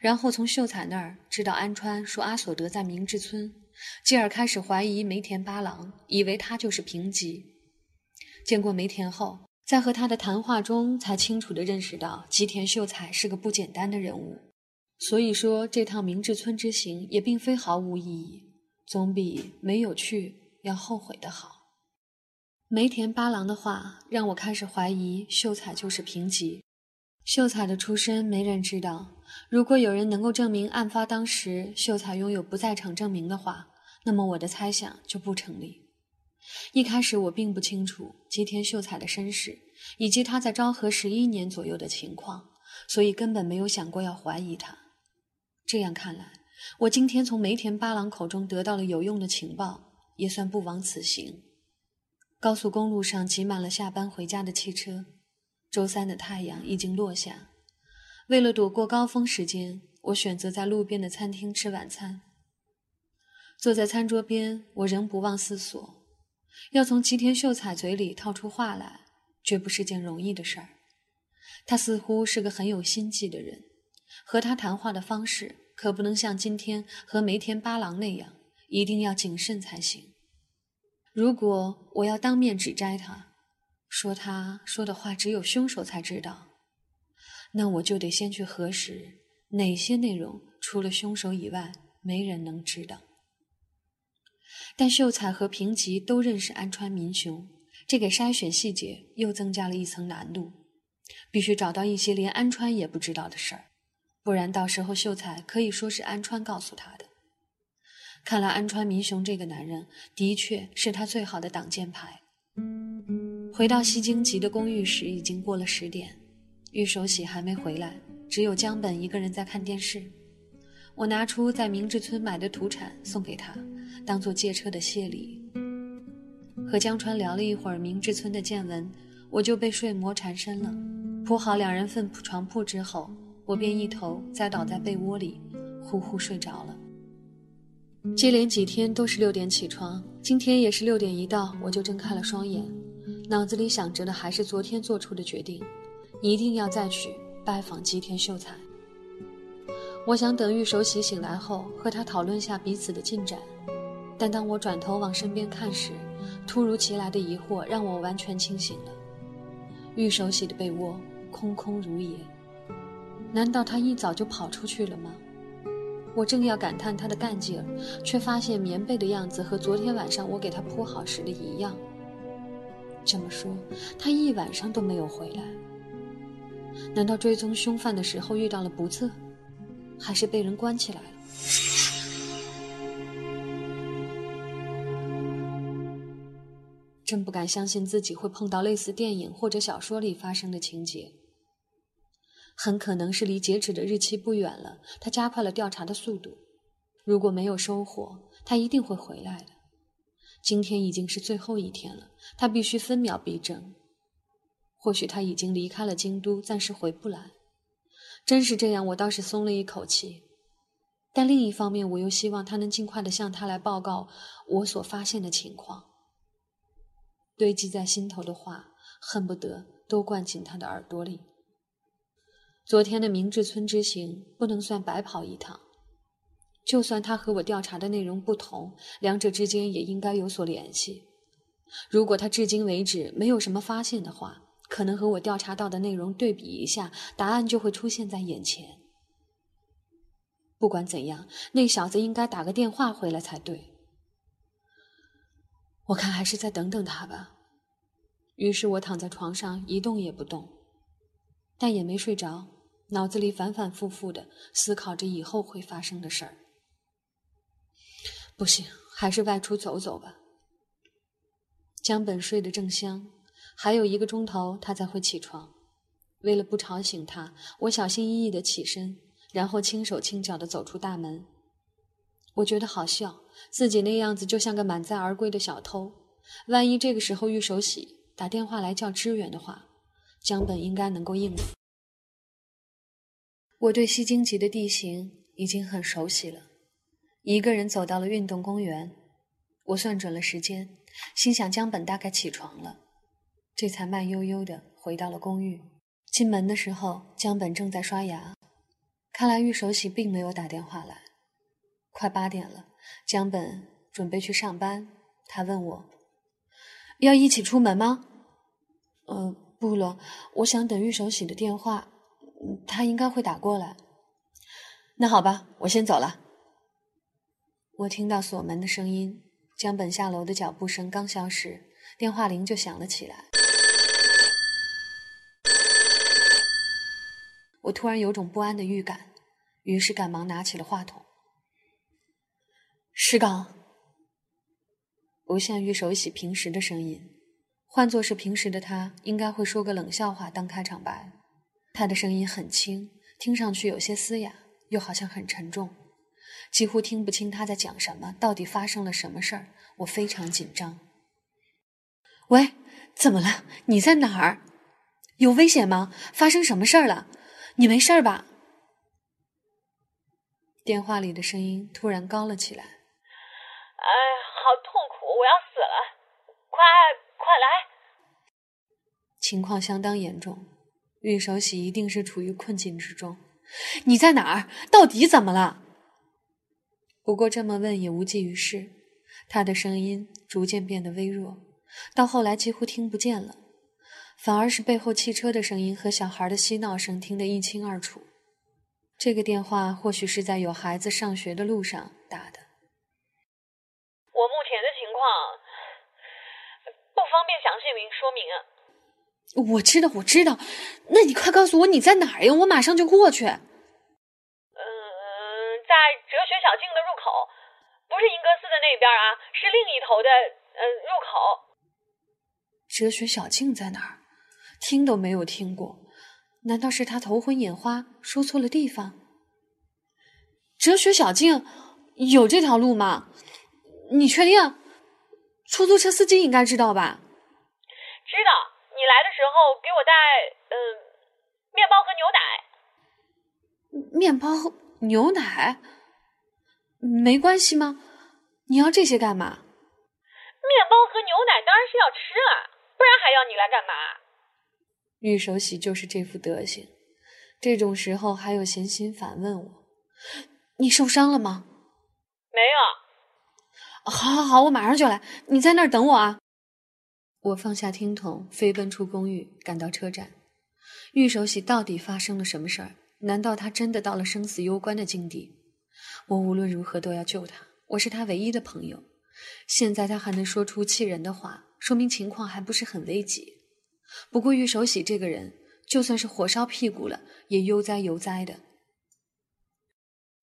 然后从秀才那儿知道安川说阿索德在明治村，继而开始怀疑梅田八郎，以为他就是平吉。见过梅田后。在和他的谈话中，才清楚地认识到吉田秀才是个不简单的人物。所以说，这趟明治村之行也并非毫无意义，总比没有去要后悔的好。梅田八郎的话让我开始怀疑秀才就是平吉。秀才的出身没人知道，如果有人能够证明案发当时秀才拥有不在场证明的话，那么我的猜想就不成立。一开始我并不清楚吉田秀才的身世，以及他在昭和十一年左右的情况，所以根本没有想过要怀疑他。这样看来，我今天从梅田八郎口中得到了有用的情报，也算不枉此行。高速公路上挤满了下班回家的汽车，周三的太阳已经落下。为了躲过高峰时间，我选择在路边的餐厅吃晚餐。坐在餐桌边，我仍不忘思索。要从吉田秀才嘴里套出话来，绝不是件容易的事儿。他似乎是个很有心计的人，和他谈话的方式可不能像今天和梅田八郎那样，一定要谨慎才行。如果我要当面指摘他，说他说的话只有凶手才知道，那我就得先去核实哪些内容除了凶手以外，没人能知道。但秀才和平吉都认识安川民雄，这给筛选细节又增加了一层难度。必须找到一些连安川也不知道的事儿，不然到时候秀才可以说是安川告诉他的。看来安川民雄这个男人的确是他最好的挡箭牌。回到西京吉的公寓时，已经过了十点，玉守喜还没回来，只有江本一个人在看电视。我拿出在明治村买的土产送给他。当做借车的谢礼，和江川聊了一会儿明治村的见闻，我就被睡魔缠身了。铺好两人份床铺之后，我便一头栽倒在被窝里，呼呼睡着了。接连几天都是六点起床，今天也是六点一到，我就睁开了双眼，脑子里想着的还是昨天做出的决定，一定要再去拜访吉田秀才。我想等玉守喜醒来后，和他讨论下彼此的进展。但当我转头往身边看时，突如其来的疑惑让我完全清醒了。玉手洗的被窝空空如也，难道他一早就跑出去了吗？我正要感叹他的干劲儿，却发现棉被的样子和昨天晚上我给他铺好时的一样。这么说，他一晚上都没有回来。难道追踪凶犯的时候遇到了不测，还是被人关起来了？真不敢相信自己会碰到类似电影或者小说里发生的情节。很可能是离截止的日期不远了，他加快了调查的速度。如果没有收获，他一定会回来的。今天已经是最后一天了，他必须分秒必争。或许他已经离开了京都，暂时回不来。真是这样，我倒是松了一口气。但另一方面，我又希望他能尽快的向他来报告我所发现的情况。堆积在心头的话，恨不得都灌进他的耳朵里。昨天的明治村之行不能算白跑一趟，就算他和我调查的内容不同，两者之间也应该有所联系。如果他至今为止没有什么发现的话，可能和我调查到的内容对比一下，答案就会出现在眼前。不管怎样，那小子应该打个电话回来才对。我看还是再等等他吧。于是我躺在床上一动也不动，但也没睡着，脑子里反反复复的思考着以后会发生的事儿。不行，还是外出走走吧。江本睡得正香，还有一个钟头他才会起床。为了不吵醒他，我小心翼翼的起身，然后轻手轻脚的走出大门。我觉得好笑。自己那样子就像个满载而归的小偷，万一这个时候玉手洗打电话来叫支援的话，江本应该能够应付。我对西京吉的地形已经很熟悉了。一个人走到了运动公园，我算准了时间，心想江本大概起床了，这才慢悠悠的回到了公寓。进门的时候，江本正在刷牙，看来玉守喜并没有打电话来。快八点了，江本准备去上班，他问我要一起出门吗？呃，不了，我想等玉守喜的电话，他应该会打过来。那好吧，我先走了。我听到锁门的声音，江本下楼的脚步声刚消失，电话铃就响了起来。我突然有种不安的预感，于是赶忙拿起了话筒。石刚，不像玉手洗平时的声音，换作是平时的他，应该会说个冷笑话当开场白。他的声音很轻，听上去有些嘶哑，又好像很沉重。几乎听不清他在讲什么，到底发生了什么事儿？我非常紧张。喂，怎么了？你在哪儿？有危险吗？发生什么事儿了？你没事吧？电话里的声音突然高了起来。哎，好痛苦，我要死了！快快来！情况相当严重，玉守喜一定是处于困境之中。你在哪儿？到底怎么了？不过这么问也无济于事，他的声音逐渐变得微弱，到后来几乎听不见了，反而是背后汽车的声音和小孩的嬉闹声听得一清二楚。这个电话或许是在有孩子上学的路上打的。我目前的情况不方便详细明说明。我知道，我知道。那你快告诉我你在哪儿呀？我马上就过去。嗯在哲学小径的入口，不是英格斯的那边啊，是另一头的呃入口。哲学小径在哪儿？听都没有听过，难道是他头昏眼花，说错了地方？哲学小径有这条路吗？你确定？出租车司机应该知道吧？知道。你来的时候给我带嗯面包和牛奶。面包和。牛奶没关系吗？你要这些干嘛？面包和牛奶当然是要吃了，不然还要你来干嘛？玉手喜就是这副德行，这种时候还有闲心反问我：“你受伤了吗？”没有。好，好，好，我马上就来，你在那儿等我啊！我放下听筒，飞奔出公寓，赶到车站。玉手喜到底发生了什么事儿？难道他真的到了生死攸关的境地？我无论如何都要救他，我是他唯一的朋友。现在他还能说出气人的话，说明情况还不是很危急。不过玉守喜这个人，就算是火烧屁股了，也悠哉悠哉的。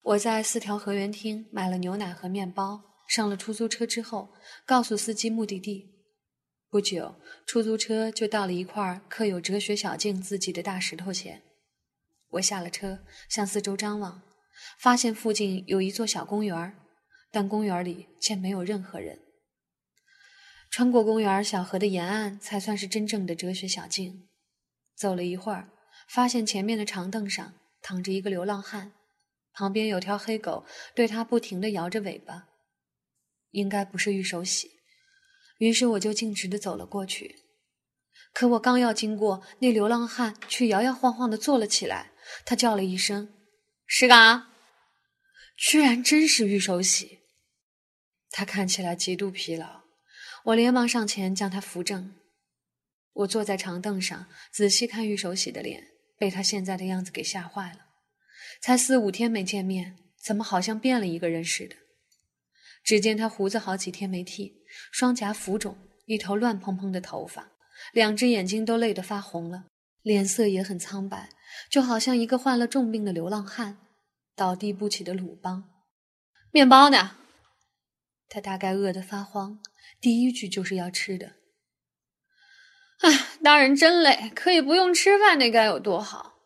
我在四条河源厅买了牛奶和面包，上了出租车之后，告诉司机目的地。不久，出租车就到了一块刻有“哲学小径”字迹的大石头前。我下了车，向四周张望，发现附近有一座小公园，但公园里却没有任何人。穿过公园小河的沿岸，才算是真正的哲学小径。走了一会儿，发现前面的长凳上躺着一个流浪汉，旁边有条黑狗对他不停地摇着尾巴，应该不是玉手洗。于是我就径直地走了过去。可我刚要经过，那流浪汉却摇摇晃晃地坐了起来。他叫了一声：“石岗。”居然真是玉手喜。他看起来极度疲劳，我连忙上前将他扶正。我坐在长凳上，仔细看玉手洗的脸，被他现在的样子给吓坏了。才四五天没见面，怎么好像变了一个人似的？只见他胡子好几天没剃，双颊浮肿，一头乱蓬蓬的头发，两只眼睛都累得发红了，脸色也很苍白。就好像一个患了重病的流浪汉，倒地不起的鲁邦。面包呢？他大概饿得发慌，第一句就是要吃的。唉，当人真累，可以不用吃饭，那该有多好！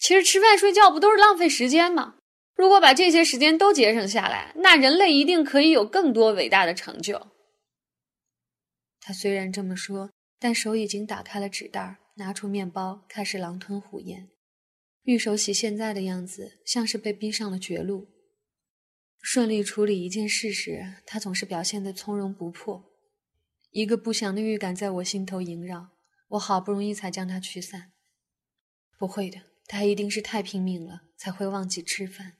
其实吃饭睡觉不都是浪费时间吗？如果把这些时间都节省下来，那人类一定可以有更多伟大的成就。他虽然这么说，但手已经打开了纸袋，拿出面包，开始狼吞虎咽。玉守喜现在的样子，像是被逼上了绝路。顺利处理一件事时，他总是表现得从容不迫。一个不祥的预感在我心头萦绕，我好不容易才将它驱散。不会的，他一定是太拼命了，才会忘记吃饭。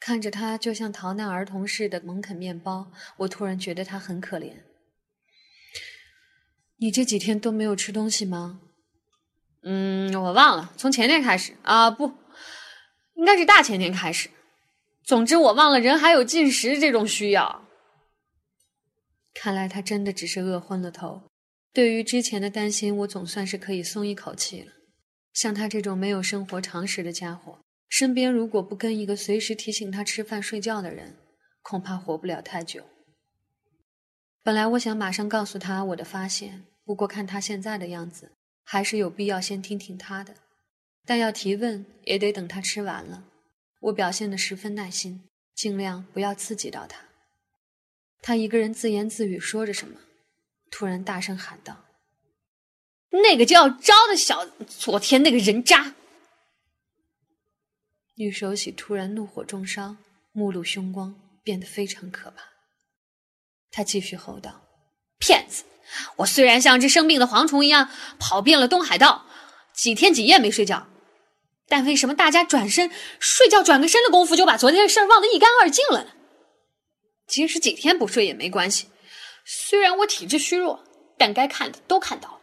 看着他就像逃难儿童似的猛啃面包，我突然觉得他很可怜。你这几天都没有吃东西吗？嗯，我忘了，从前天开始啊，不，应该是大前天开始。总之，我忘了人还有进食这种需要。看来他真的只是饿昏了头。对于之前的担心，我总算是可以松一口气了。像他这种没有生活常识的家伙，身边如果不跟一个随时提醒他吃饭睡觉的人，恐怕活不了太久。本来我想马上告诉他我的发现，不过看他现在的样子。还是有必要先听听他的，但要提问也得等他吃完了。我表现得十分耐心，尽量不要刺激到他。他一个人自言自语说着什么，突然大声喊道：“那个叫招的小，昨天那个人渣！”玉手喜突然怒火中烧，目露凶光，变得非常可怕。他继续吼道：“骗子！”我虽然像只生病的蝗虫一样跑遍了东海道，几天几夜没睡觉，但为什么大家转身睡觉转个身的功夫就把昨天的事忘得一干二净了呢？即使几天不睡也没关系，虽然我体质虚弱，但该看的都看到了。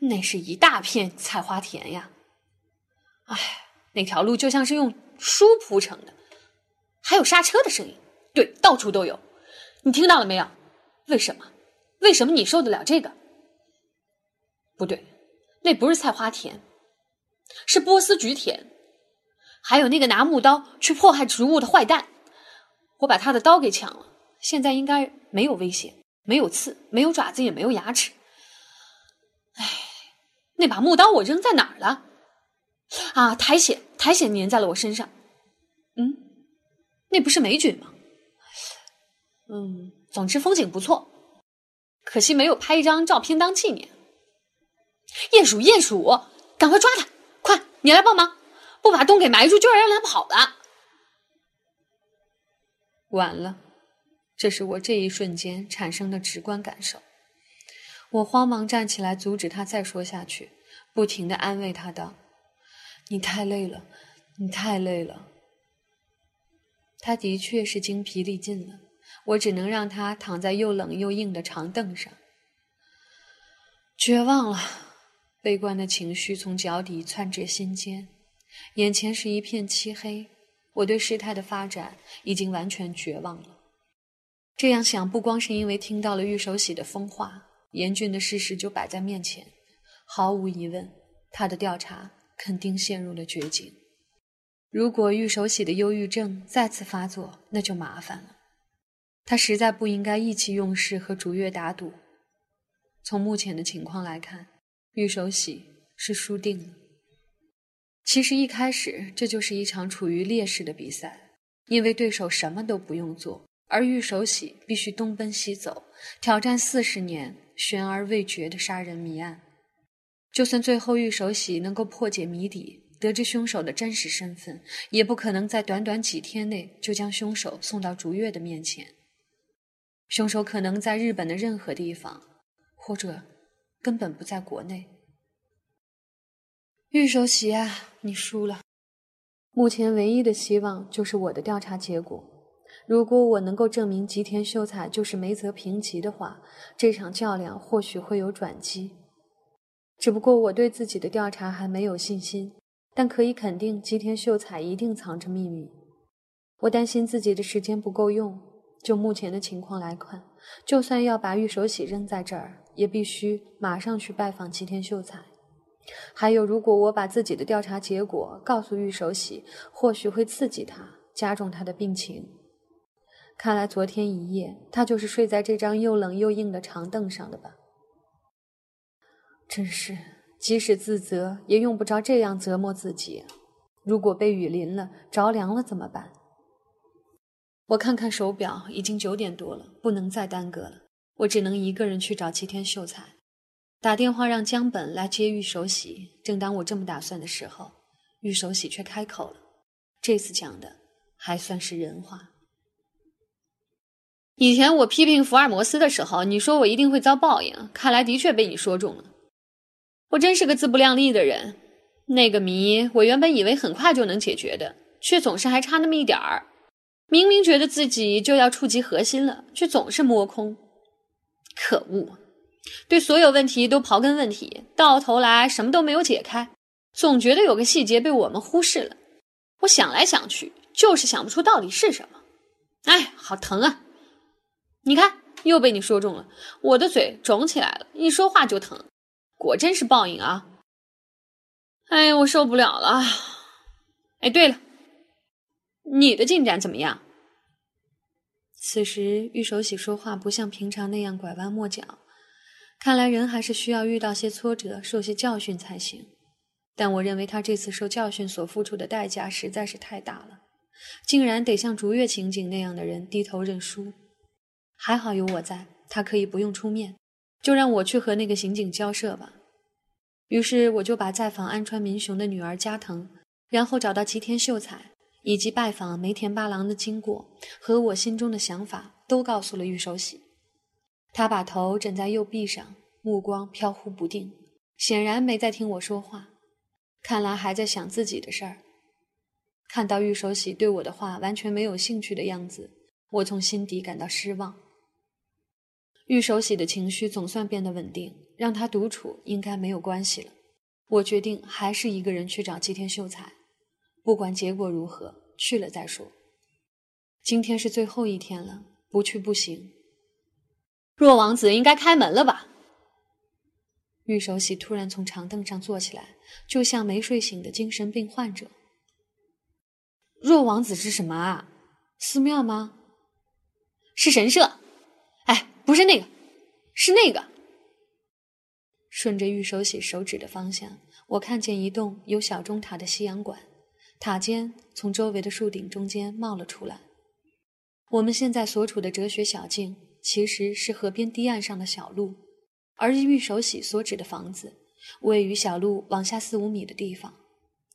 那是一大片菜花田呀，哎，那条路就像是用书铺成的，还有刹车的声音，对，到处都有，你听到了没有？为什么？为什么你受得了这个？不对，那不是菜花田，是波斯菊田。还有那个拿木刀去迫害植物的坏蛋，我把他的刀给抢了，现在应该没有危险，没有刺，没有爪子，也没有牙齿。哎，那把木刀我扔在哪儿了？啊，苔藓，苔藓粘在了我身上。嗯，那不是霉菌吗？嗯，总之风景不错。可惜没有拍一张照片当纪念。鼹鼠，鼹鼠，赶快抓它！你来帮忙，不把洞给埋住就要让它跑了。完了，这是我这一瞬间产生的直观感受。我慌忙站起来阻止他再说下去，不停的安慰他道：“你太累了，你太累了。”他的确是精疲力尽了。我只能让他躺在又冷又硬的长凳上，绝望了，悲观的情绪从脚底窜至心间，眼前是一片漆黑。我对事态的发展已经完全绝望了。这样想，不光是因为听到了玉守喜的疯话，严峻的事实就摆在面前。毫无疑问，他的调查肯定陷入了绝境。如果玉守喜的忧郁症再次发作，那就麻烦了。他实在不应该意气用事和竹月打赌。从目前的情况来看，玉守喜是输定了。其实一开始这就是一场处于劣势的比赛，因为对手什么都不用做，而玉守喜必须东奔西走，挑战四十年悬而未决的杀人谜案。就算最后玉守喜能够破解谜底，得知凶手的真实身份，也不可能在短短几天内就将凶手送到竹月的面前。凶手可能在日本的任何地方，或者根本不在国内。玉手喜啊，你输了。目前唯一的希望就是我的调查结果。如果我能够证明吉田秀才就是梅泽平吉的话，这场较量或许会有转机。只不过我对自己的调查还没有信心，但可以肯定吉田秀才一定藏着秘密。我担心自己的时间不够用。就目前的情况来看，就算要把玉手喜扔在这儿，也必须马上去拜访齐天秀才。还有，如果我把自己的调查结果告诉玉守喜，或许会刺激他，加重他的病情。看来昨天一夜他就是睡在这张又冷又硬的长凳上的吧？真是，即使自责，也用不着这样折磨自己。如果被雨淋了、着凉了怎么办？我看看手表，已经九点多了，不能再耽搁了。我只能一个人去找齐天秀才，打电话让江本来接玉守喜。正当我这么打算的时候，玉守喜却开口了，这次讲的还算是人话。以前我批评福尔摩斯的时候，你说我一定会遭报应，看来的确被你说中了。我真是个自不量力的人。那个谜，我原本以为很快就能解决的，却总是还差那么一点儿。明明觉得自己就要触及核心了，却总是摸空。可恶！对所有问题都刨根问底，到头来什么都没有解开，总觉得有个细节被我们忽视了。我想来想去，就是想不出到底是什么。哎，好疼啊！你看，又被你说中了，我的嘴肿起来了，一说话就疼。果真是报应啊！哎，我受不了了。哎，对了，你的进展怎么样？此时玉守喜说话不像平常那样拐弯抹角，看来人还是需要遇到些挫折，受些教训才行。但我认为他这次受教训所付出的代价实在是太大了，竟然得像竹月刑警那样的人低头认输。还好有我在，他可以不用出面。就让我去和那个刑警交涉吧。于是我就把在访安川民雄的女儿加藤，然后找到吉田秀才，以及拜访梅田八郎的经过和我心中的想法都告诉了玉守喜。他把头枕在右臂上，目光飘忽不定，显然没在听我说话，看来还在想自己的事儿。看到玉守喜对我的话完全没有兴趣的样子，我从心底感到失望。玉守喜的情绪总算变得稳定，让他独处应该没有关系了。我决定还是一个人去找吉田秀才，不管结果如何，去了再说。今天是最后一天了，不去不行。若王子应该开门了吧？玉守喜突然从长凳上坐起来，就像没睡醒的精神病患者。若王子是什么啊？寺庙吗？是神社。哎不是那个，是那个。顺着玉守喜手指的方向，我看见一栋有小钟塔的西洋馆，塔尖从周围的树顶中间冒了出来。我们现在所处的哲学小径，其实是河边堤岸上的小路，而玉守喜所指的房子，位于小路往下四五米的地方。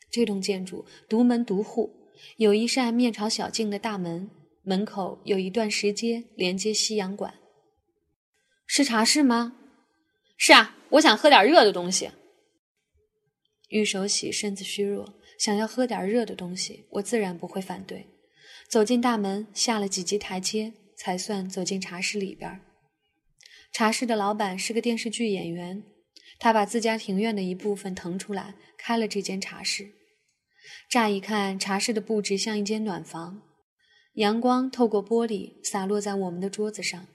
这栋建筑独门独户，有一扇面朝小径的大门，门口有一段石阶连接西洋馆。是茶室吗？是啊，我想喝点热的东西。玉守喜身子虚弱，想要喝点热的东西，我自然不会反对。走进大门，下了几级台阶，才算走进茶室里边。茶室的老板是个电视剧演员，他把自家庭院的一部分腾出来，开了这间茶室。乍一看，茶室的布置像一间暖房，阳光透过玻璃洒落在我们的桌子上。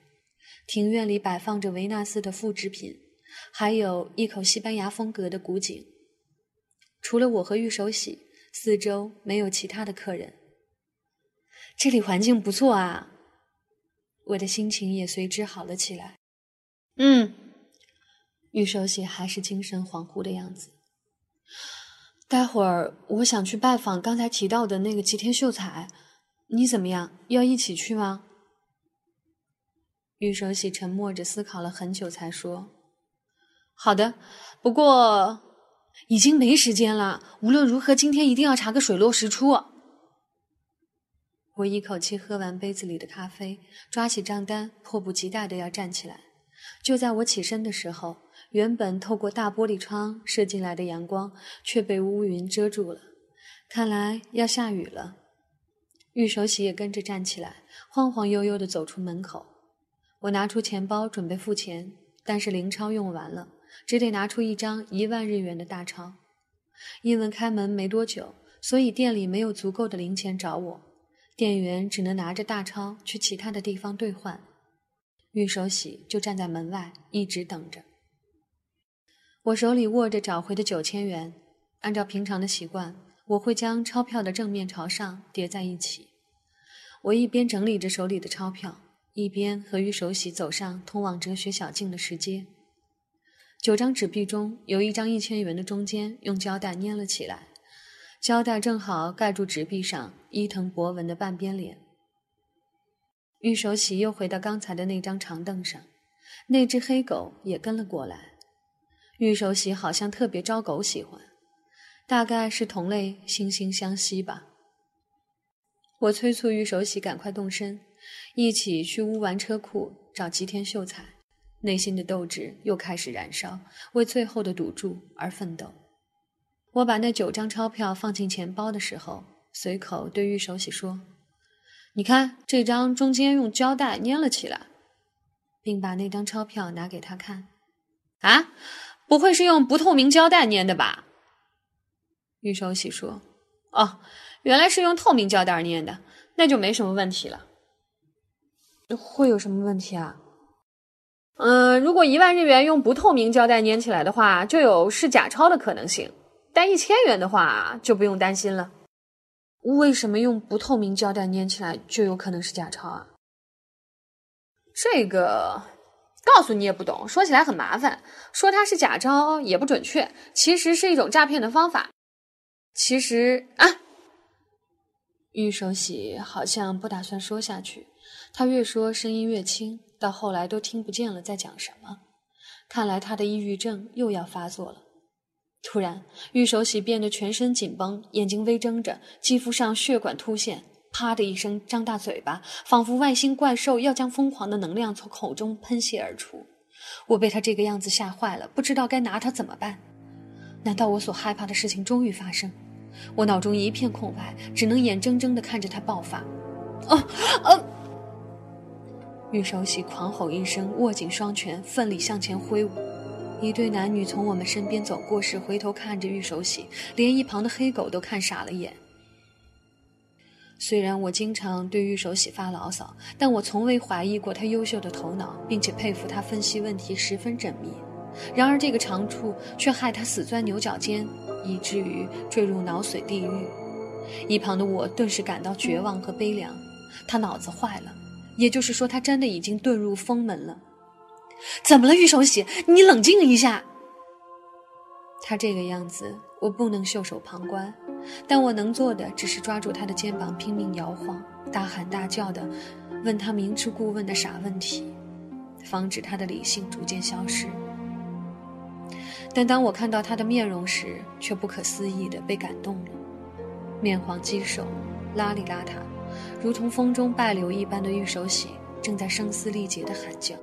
庭院里摆放着维纳斯的复制品，还有一口西班牙风格的古井。除了我和玉守喜，四周没有其他的客人。这里环境不错啊，我的心情也随之好了起来。嗯，玉守喜还是精神恍惚的样子。待会儿我想去拜访刚才提到的那个吉田秀才，你怎么样？要一起去吗？玉守喜沉默着思考了很久，才说：“好的，不过已经没时间了。无论如何，今天一定要查个水落石出。”我一口气喝完杯子里的咖啡，抓起账单，迫不及待的要站起来。就在我起身的时候，原本透过大玻璃窗射进来的阳光却被乌云遮住了，看来要下雨了。玉守喜也跟着站起来，晃晃悠悠的走出门口。我拿出钱包准备付钱，但是零钞用完了，只得拿出一张一万日元的大钞。因为开门没多久，所以店里没有足够的零钱找我，店员只能拿着大钞去其他的地方兑换。玉守喜就站在门外一直等着。我手里握着找回的九千元，按照平常的习惯，我会将钞票的正面朝上叠在一起。我一边整理着手里的钞票。一边和玉守喜走上通往哲学小径的石阶，九张纸币中有一张一千元的，中间用胶带粘了起来，胶带正好盖住纸币上伊藤博文的半边脸。玉守喜又回到刚才的那张长凳上，那只黑狗也跟了过来。玉守喜好像特别招狗喜欢，大概是同类惺惺相惜吧。我催促玉守喜赶快动身，一起去乌丸车库找吉田秀才，内心的斗志又开始燃烧，为最后的赌注而奋斗。我把那九张钞票放进钱包的时候，随口对玉守喜说：“你看，这张中间用胶带粘了起来。”并把那张钞票拿给他看。啊，不会是用不透明胶带粘的吧？玉守喜说：“哦。”原来是用透明胶带粘的，那就没什么问题了。会有什么问题啊？嗯，如果一万日元用不透明胶带粘起来的话，就有是假钞的可能性；但一千元的话，就不用担心了。为什么用不透明胶带粘起来就有可能是假钞啊？这个告诉你也不懂，说起来很麻烦，说它是假钞也不准确，其实是一种诈骗的方法。其实啊。玉手喜好像不打算说下去，他越说声音越轻，到后来都听不见了在讲什么。看来他的抑郁症又要发作了。突然，玉守喜变得全身紧绷，眼睛微睁着，肌肤上血管突现，啪的一声张大嘴巴，仿佛外星怪兽要将疯狂的能量从口中喷泄而出。我被他这个样子吓坏了，不知道该拿他怎么办。难道我所害怕的事情终于发生？我脑中一片空白，只能眼睁睁地看着他爆发。啊啊！玉守喜狂吼一声，握紧双拳，奋力向前挥舞。一对男女从我们身边走过时，回头看着玉守喜，连一旁的黑狗都看傻了眼。虽然我经常对玉守喜发牢骚，但我从未怀疑过他优秀的头脑，并且佩服他分析问题十分缜密。然而这个长处却害他死钻牛角尖。以至于坠入脑髓地狱，一旁的我顿时感到绝望和悲凉。他脑子坏了，也就是说，他真的已经遁入封门了。怎么了，玉守喜？你冷静一下。他这个样子，我不能袖手旁观，但我能做的只是抓住他的肩膀，拼命摇晃，大喊大叫的问他明知故问的傻问题，防止他的理性逐渐消失。但当我看到他的面容时，却不可思议的被感动了。面黄肌瘦、邋里邋遢，如同风中败柳一般的玉手喜，正在声嘶力竭地喊叫。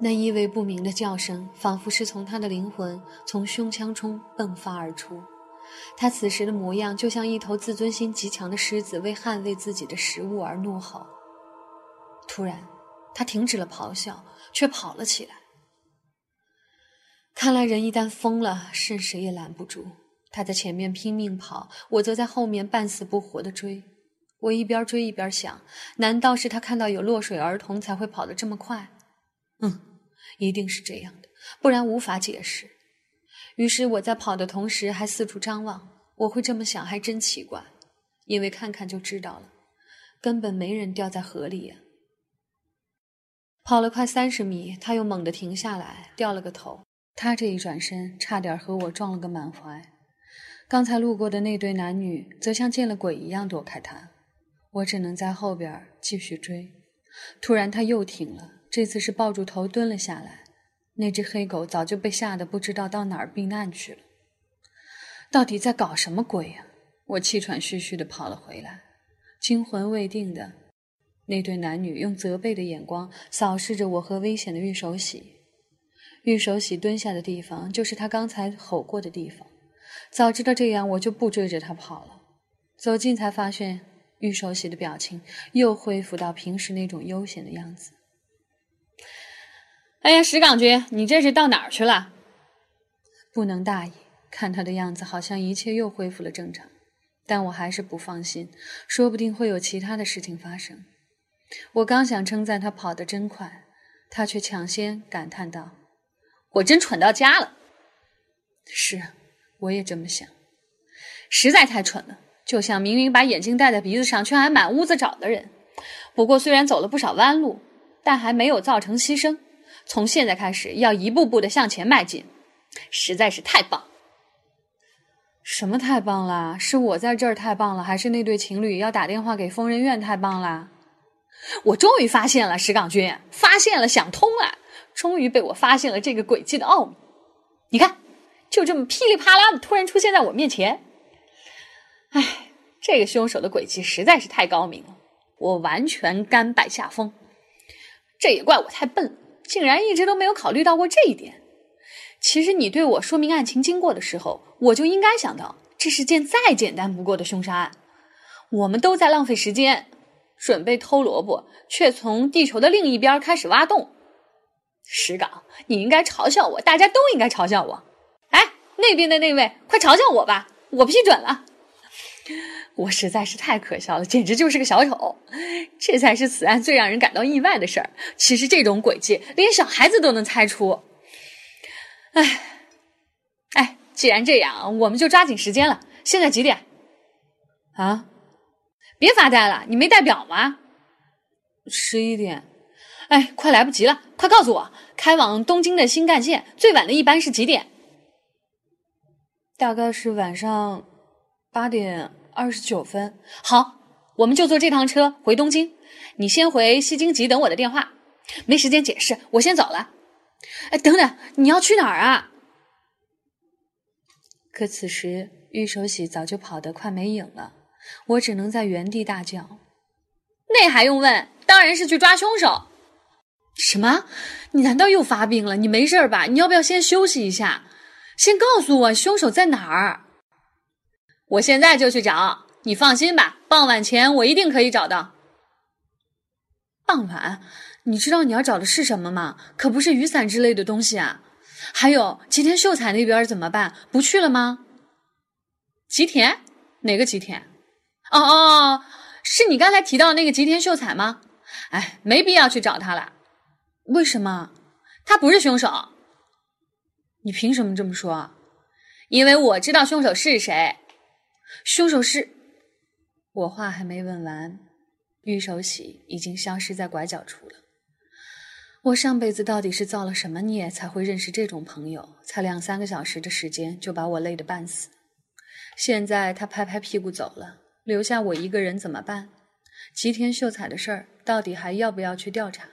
那意味不明的叫声，仿佛是从他的灵魂从胸腔中迸发而出。他此时的模样，就像一头自尊心极强的狮子为捍卫自己的食物而怒吼。突然，他停止了咆哮，却跑了起来。看来人一旦疯了，是谁也拦不住。他在前面拼命跑，我则在后面半死不活地追。我一边追一边想：难道是他看到有落水儿童才会跑得这么快？嗯，一定是这样的，不然无法解释。于是我在跑的同时还四处张望。我会这么想还真奇怪，因为看看就知道了，根本没人掉在河里呀。跑了快三十米，他又猛地停下来，掉了个头。他这一转身，差点和我撞了个满怀。刚才路过的那对男女，则像见了鬼一样躲开他。我只能在后边继续追。突然，他又停了，这次是抱住头蹲了下来。那只黑狗早就被吓得不知道到哪儿避难去了。到底在搞什么鬼呀？我气喘吁吁地跑了回来，惊魂未定的那对男女用责备的眼光扫视着我和危险的玉手洗。玉手喜蹲下的地方，就是他刚才吼过的地方。早知道这样，我就不追着他跑了。走近才发现，玉手喜的表情又恢复到平时那种悠闲的样子。哎呀，石岗君，你这是到哪儿去了？不能大意，看他的样子，好像一切又恢复了正常。但我还是不放心，说不定会有其他的事情发生。我刚想称赞他跑得真快，他却抢先感叹道。我真蠢到家了，是，我也这么想，实在太蠢了，就像明明把眼镜戴在鼻子上，却还满屋子找的人。不过虽然走了不少弯路，但还没有造成牺牲。从现在开始，要一步步的向前迈进，实在是太棒。什么太棒啦？是我在这儿太棒了，还是那对情侣要打电话给疯人院太棒啦？我终于发现了石岗君，发现了，想通了。终于被我发现了这个诡计的奥秘，你看，就这么噼里啪啦的突然出现在我面前，唉，这个凶手的诡计实在是太高明了，我完全甘拜下风。这也怪我太笨，竟然一直都没有考虑到过这一点。其实你对我说明案情经过的时候，我就应该想到这是件再简单不过的凶杀案。我们都在浪费时间，准备偷萝卜，却从地球的另一边开始挖洞。石岗，你应该嘲笑我，大家都应该嘲笑我。哎，那边的那位，快嘲笑我吧，我批准了。我实在是太可笑了，简直就是个小丑。这才是此案最让人感到意外的事儿。其实这种诡计，连小孩子都能猜出。哎，哎，既然这样，我们就抓紧时间了。现在几点？啊？别发呆了，你没带表吗？十一点。哎，快来不及了，快告诉我，开往东京的新干线最晚的一班是几点？大概是晚上八点二十九分。好，我们就坐这趟车回东京。你先回西京急等我的电话。没时间解释，我先走了。哎，等等，你要去哪儿啊？可此时玉手洗早就跑得快没影了，我只能在原地大叫：“那还用问？当然是去抓凶手！”什么？你难道又发病了？你没事吧？你要不要先休息一下？先告诉我凶手在哪儿？我现在就去找。你放心吧，傍晚前我一定可以找到。傍晚？你知道你要找的是什么吗？可不是雨伞之类的东西啊！还有吉田秀才那边怎么办？不去了吗？吉田？哪个吉田？哦哦，是你刚才提到那个吉田秀才吗？哎，没必要去找他了。为什么？他不是凶手。你凭什么这么说？因为我知道凶手是谁。凶手是……我话还没问完，玉手洗已经消失在拐角处了。我上辈子到底是造了什么孽，才会认识这种朋友？才两三个小时的时间，就把我累得半死。现在他拍拍屁股走了，留下我一个人怎么办？吉田秀才的事儿，到底还要不要去调查？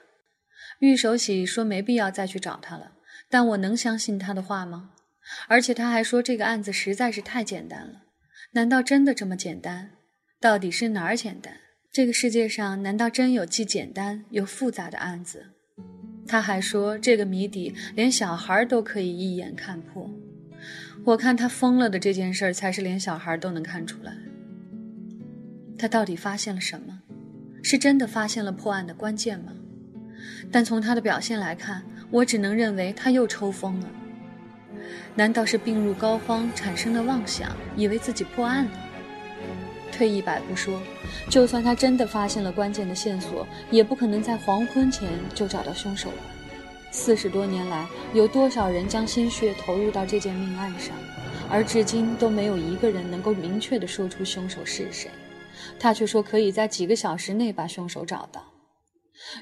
玉手洗说没必要再去找他了，但我能相信他的话吗？而且他还说这个案子实在是太简单了，难道真的这么简单？到底是哪儿简单？这个世界上难道真有既简单又复杂的案子？他还说这个谜底连小孩都可以一眼看破，我看他疯了的这件事儿才是连小孩都能看出来。他到底发现了什么？是真的发现了破案的关键吗？但从他的表现来看，我只能认为他又抽风了。难道是病入膏肓产生的妄想，以为自己破案了？退一百步说。就算他真的发现了关键的线索，也不可能在黄昏前就找到凶手了。四十多年来，有多少人将心血投入到这件命案上，而至今都没有一个人能够明确地说出凶手是谁。他却说可以在几个小时内把凶手找到。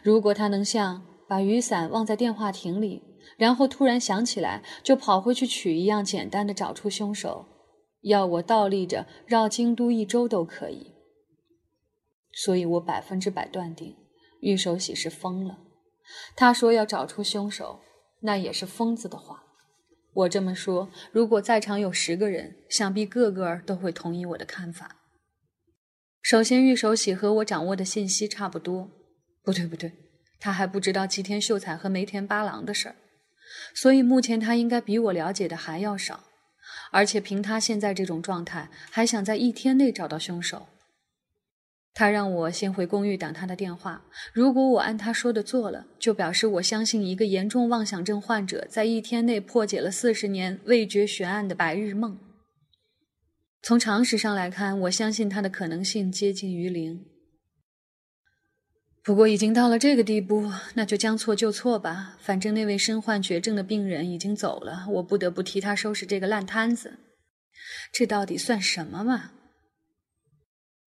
如果他能像把雨伞忘在电话亭里，然后突然想起来就跑回去取一样简单的找出凶手，要我倒立着绕京都一周都可以。所以我百分之百断定，玉手洗是疯了。他说要找出凶手，那也是疯子的话。我这么说，如果在场有十个人，想必个个都会同意我的看法。首先，玉手洗和我掌握的信息差不多。不对，不对，他还不知道吉田秀才和梅田八郎的事儿，所以目前他应该比我了解的还要少。而且凭他现在这种状态，还想在一天内找到凶手。他让我先回公寓等他的电话。如果我按他说的做了，就表示我相信一个严重妄想症患者在一天内破解了四十年未决悬案的白日梦。从常识上来看，我相信他的可能性接近于零。不过已经到了这个地步，那就将错就错吧。反正那位身患绝症的病人已经走了，我不得不替他收拾这个烂摊子。这到底算什么嘛？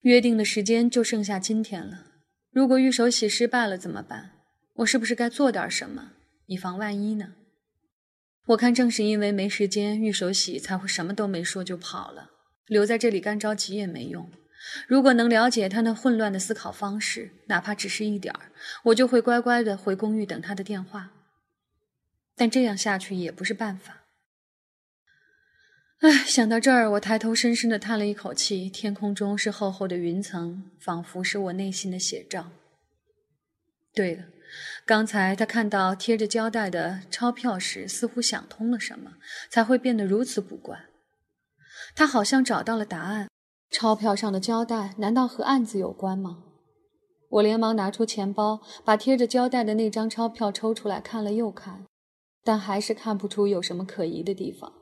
约定的时间就剩下今天了。如果玉手洗失败了怎么办？我是不是该做点什么，以防万一呢？我看正是因为没时间，玉手洗才会什么都没说就跑了。留在这里干着急也没用。如果能了解他那混乱的思考方式，哪怕只是一点儿，我就会乖乖的回公寓等他的电话。但这样下去也不是办法。唉，想到这儿，我抬头深深的叹了一口气。天空中是厚厚的云层，仿佛是我内心的写照。对了，刚才他看到贴着胶带的钞票时，似乎想通了什么，才会变得如此古怪。他好像找到了答案。钞票上的胶带难道和案子有关吗？我连忙拿出钱包，把贴着胶带的那张钞票抽出来看了又看，但还是看不出有什么可疑的地方。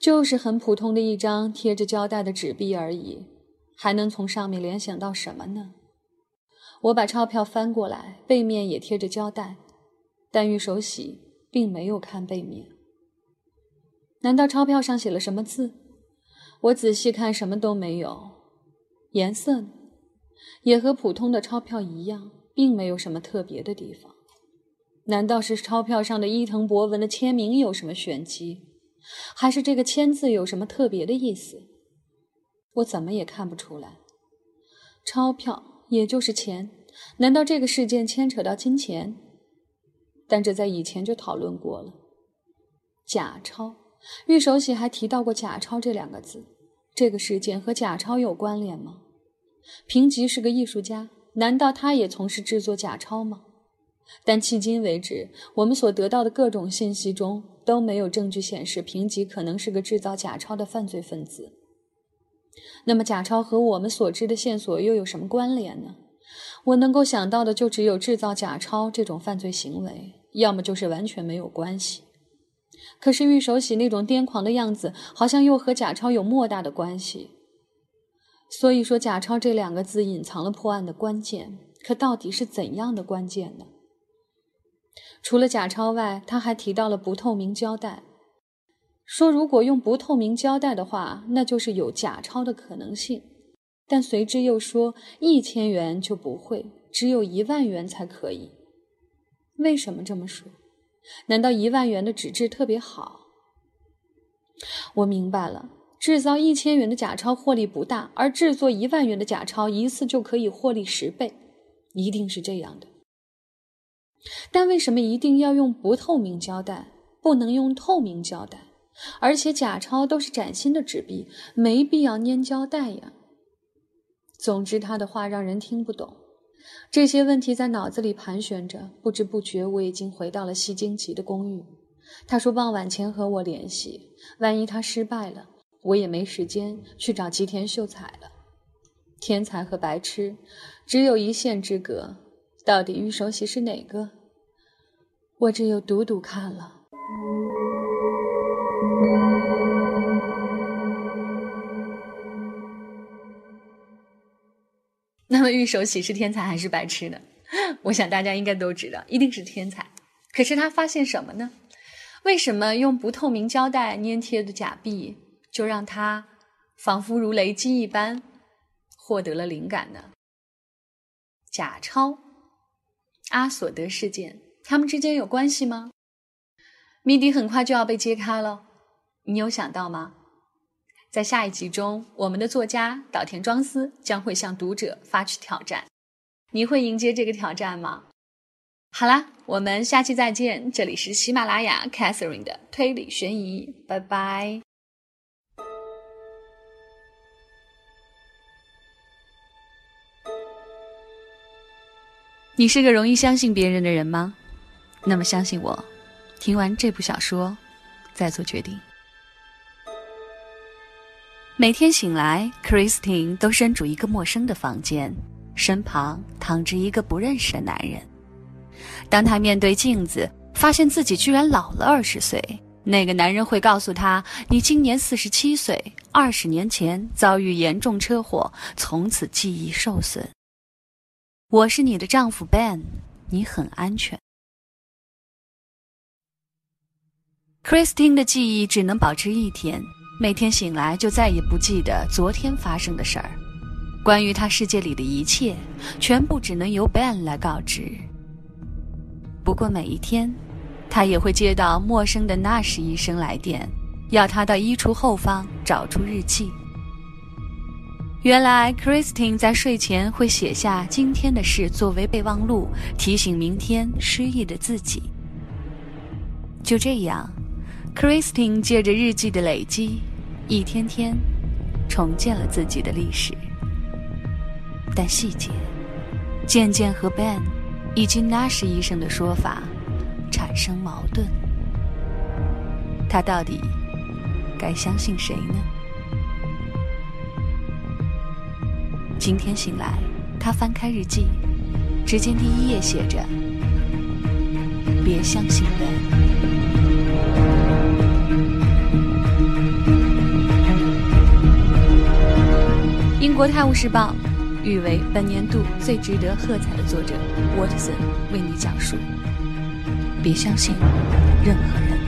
就是很普通的一张贴着胶带的纸币而已，还能从上面联想到什么呢？我把钞票翻过来，背面也贴着胶带，但玉手洗并没有看背面。难道钞票上写了什么字？我仔细看，什么都没有。颜色呢？也和普通的钞票一样，并没有什么特别的地方。难道是钞票上的伊藤博文的签名有什么玄机？还是这个“签”字有什么特别的意思？我怎么也看不出来。钞票也就是钱，难道这个事件牵扯到金钱？但这在以前就讨论过了。假钞，玉手洗还提到过“假钞”这两个字。这个事件和假钞有关联吗？平吉是个艺术家，难道他也从事制作假钞吗？但迄今为止，我们所得到的各种信息中都没有证据显示平吉可能是个制造假钞的犯罪分子。那么，假钞和我们所知的线索又有什么关联呢？我能够想到的就只有制造假钞这种犯罪行为，要么就是完全没有关系。可是玉手洗那种癫狂的样子，好像又和假钞有莫大的关系。所以说，假钞这两个字隐藏了破案的关键，可到底是怎样的关键呢？除了假钞外，他还提到了不透明胶带，说如果用不透明胶带的话，那就是有假钞的可能性。但随之又说一千元就不会，只有一万元才可以。为什么这么说？难道一万元的纸质特别好？我明白了，制造一千元的假钞获利不大，而制作一万元的假钞一次就可以获利十倍，一定是这样的。但为什么一定要用不透明胶带，不能用透明胶带？而且假钞都是崭新的纸币，没必要粘胶带呀。总之，他的话让人听不懂。这些问题在脑子里盘旋着，不知不觉我已经回到了西京吉的公寓。他说傍晚前和我联系，万一他失败了，我也没时间去找吉田秀才了。天才和白痴只有一线之隔。到底玉手洗是哪个？我只有赌赌看了。那么玉手洗是天才还是白痴呢？我想大家应该都知道，一定是天才。可是他发现什么呢？为什么用不透明胶带粘贴的假币，就让他仿佛如雷击一般获得了灵感呢？假钞。阿索德事件，他们之间有关系吗？谜底很快就要被揭开了，你有想到吗？在下一集中，我们的作家岛田庄司将会向读者发起挑战，你会迎接这个挑战吗？好啦，我们下期再见，这里是喜马拉雅 Catherine 的推理悬疑，拜拜。你是个容易相信别人的人吗？那么相信我，听完这部小说，再做决定。每天醒来，Christine 都身处一个陌生的房间，身旁躺着一个不认识的男人。当他面对镜子，发现自己居然老了二十岁，那个男人会告诉她：“你今年四十七岁，二十年前遭遇严重车祸，从此记忆受损。”我是你的丈夫 Ben，你很安全。Christine 的记忆只能保持一天，每天醒来就再也不记得昨天发生的事儿。关于他世界里的一切，全部只能由 Ben 来告知。不过每一天，他也会接到陌生的那时医生来电，要他到衣橱后方找出日记。原来，Christine 在睡前会写下今天的事作为备忘录，提醒明天失忆的自己。就这样，Christine 借着日记的累积，一天天重建了自己的历史，但细节渐渐和 Ben 以及 Nash 医生的说法产生矛盾。他到底该相信谁呢？今天醒来，他翻开日记，只见第一页写着：“别相信 Ben。”英国《泰晤士报》誉为本年度最值得喝彩的作者，Watson 为你讲述：别相信任何人。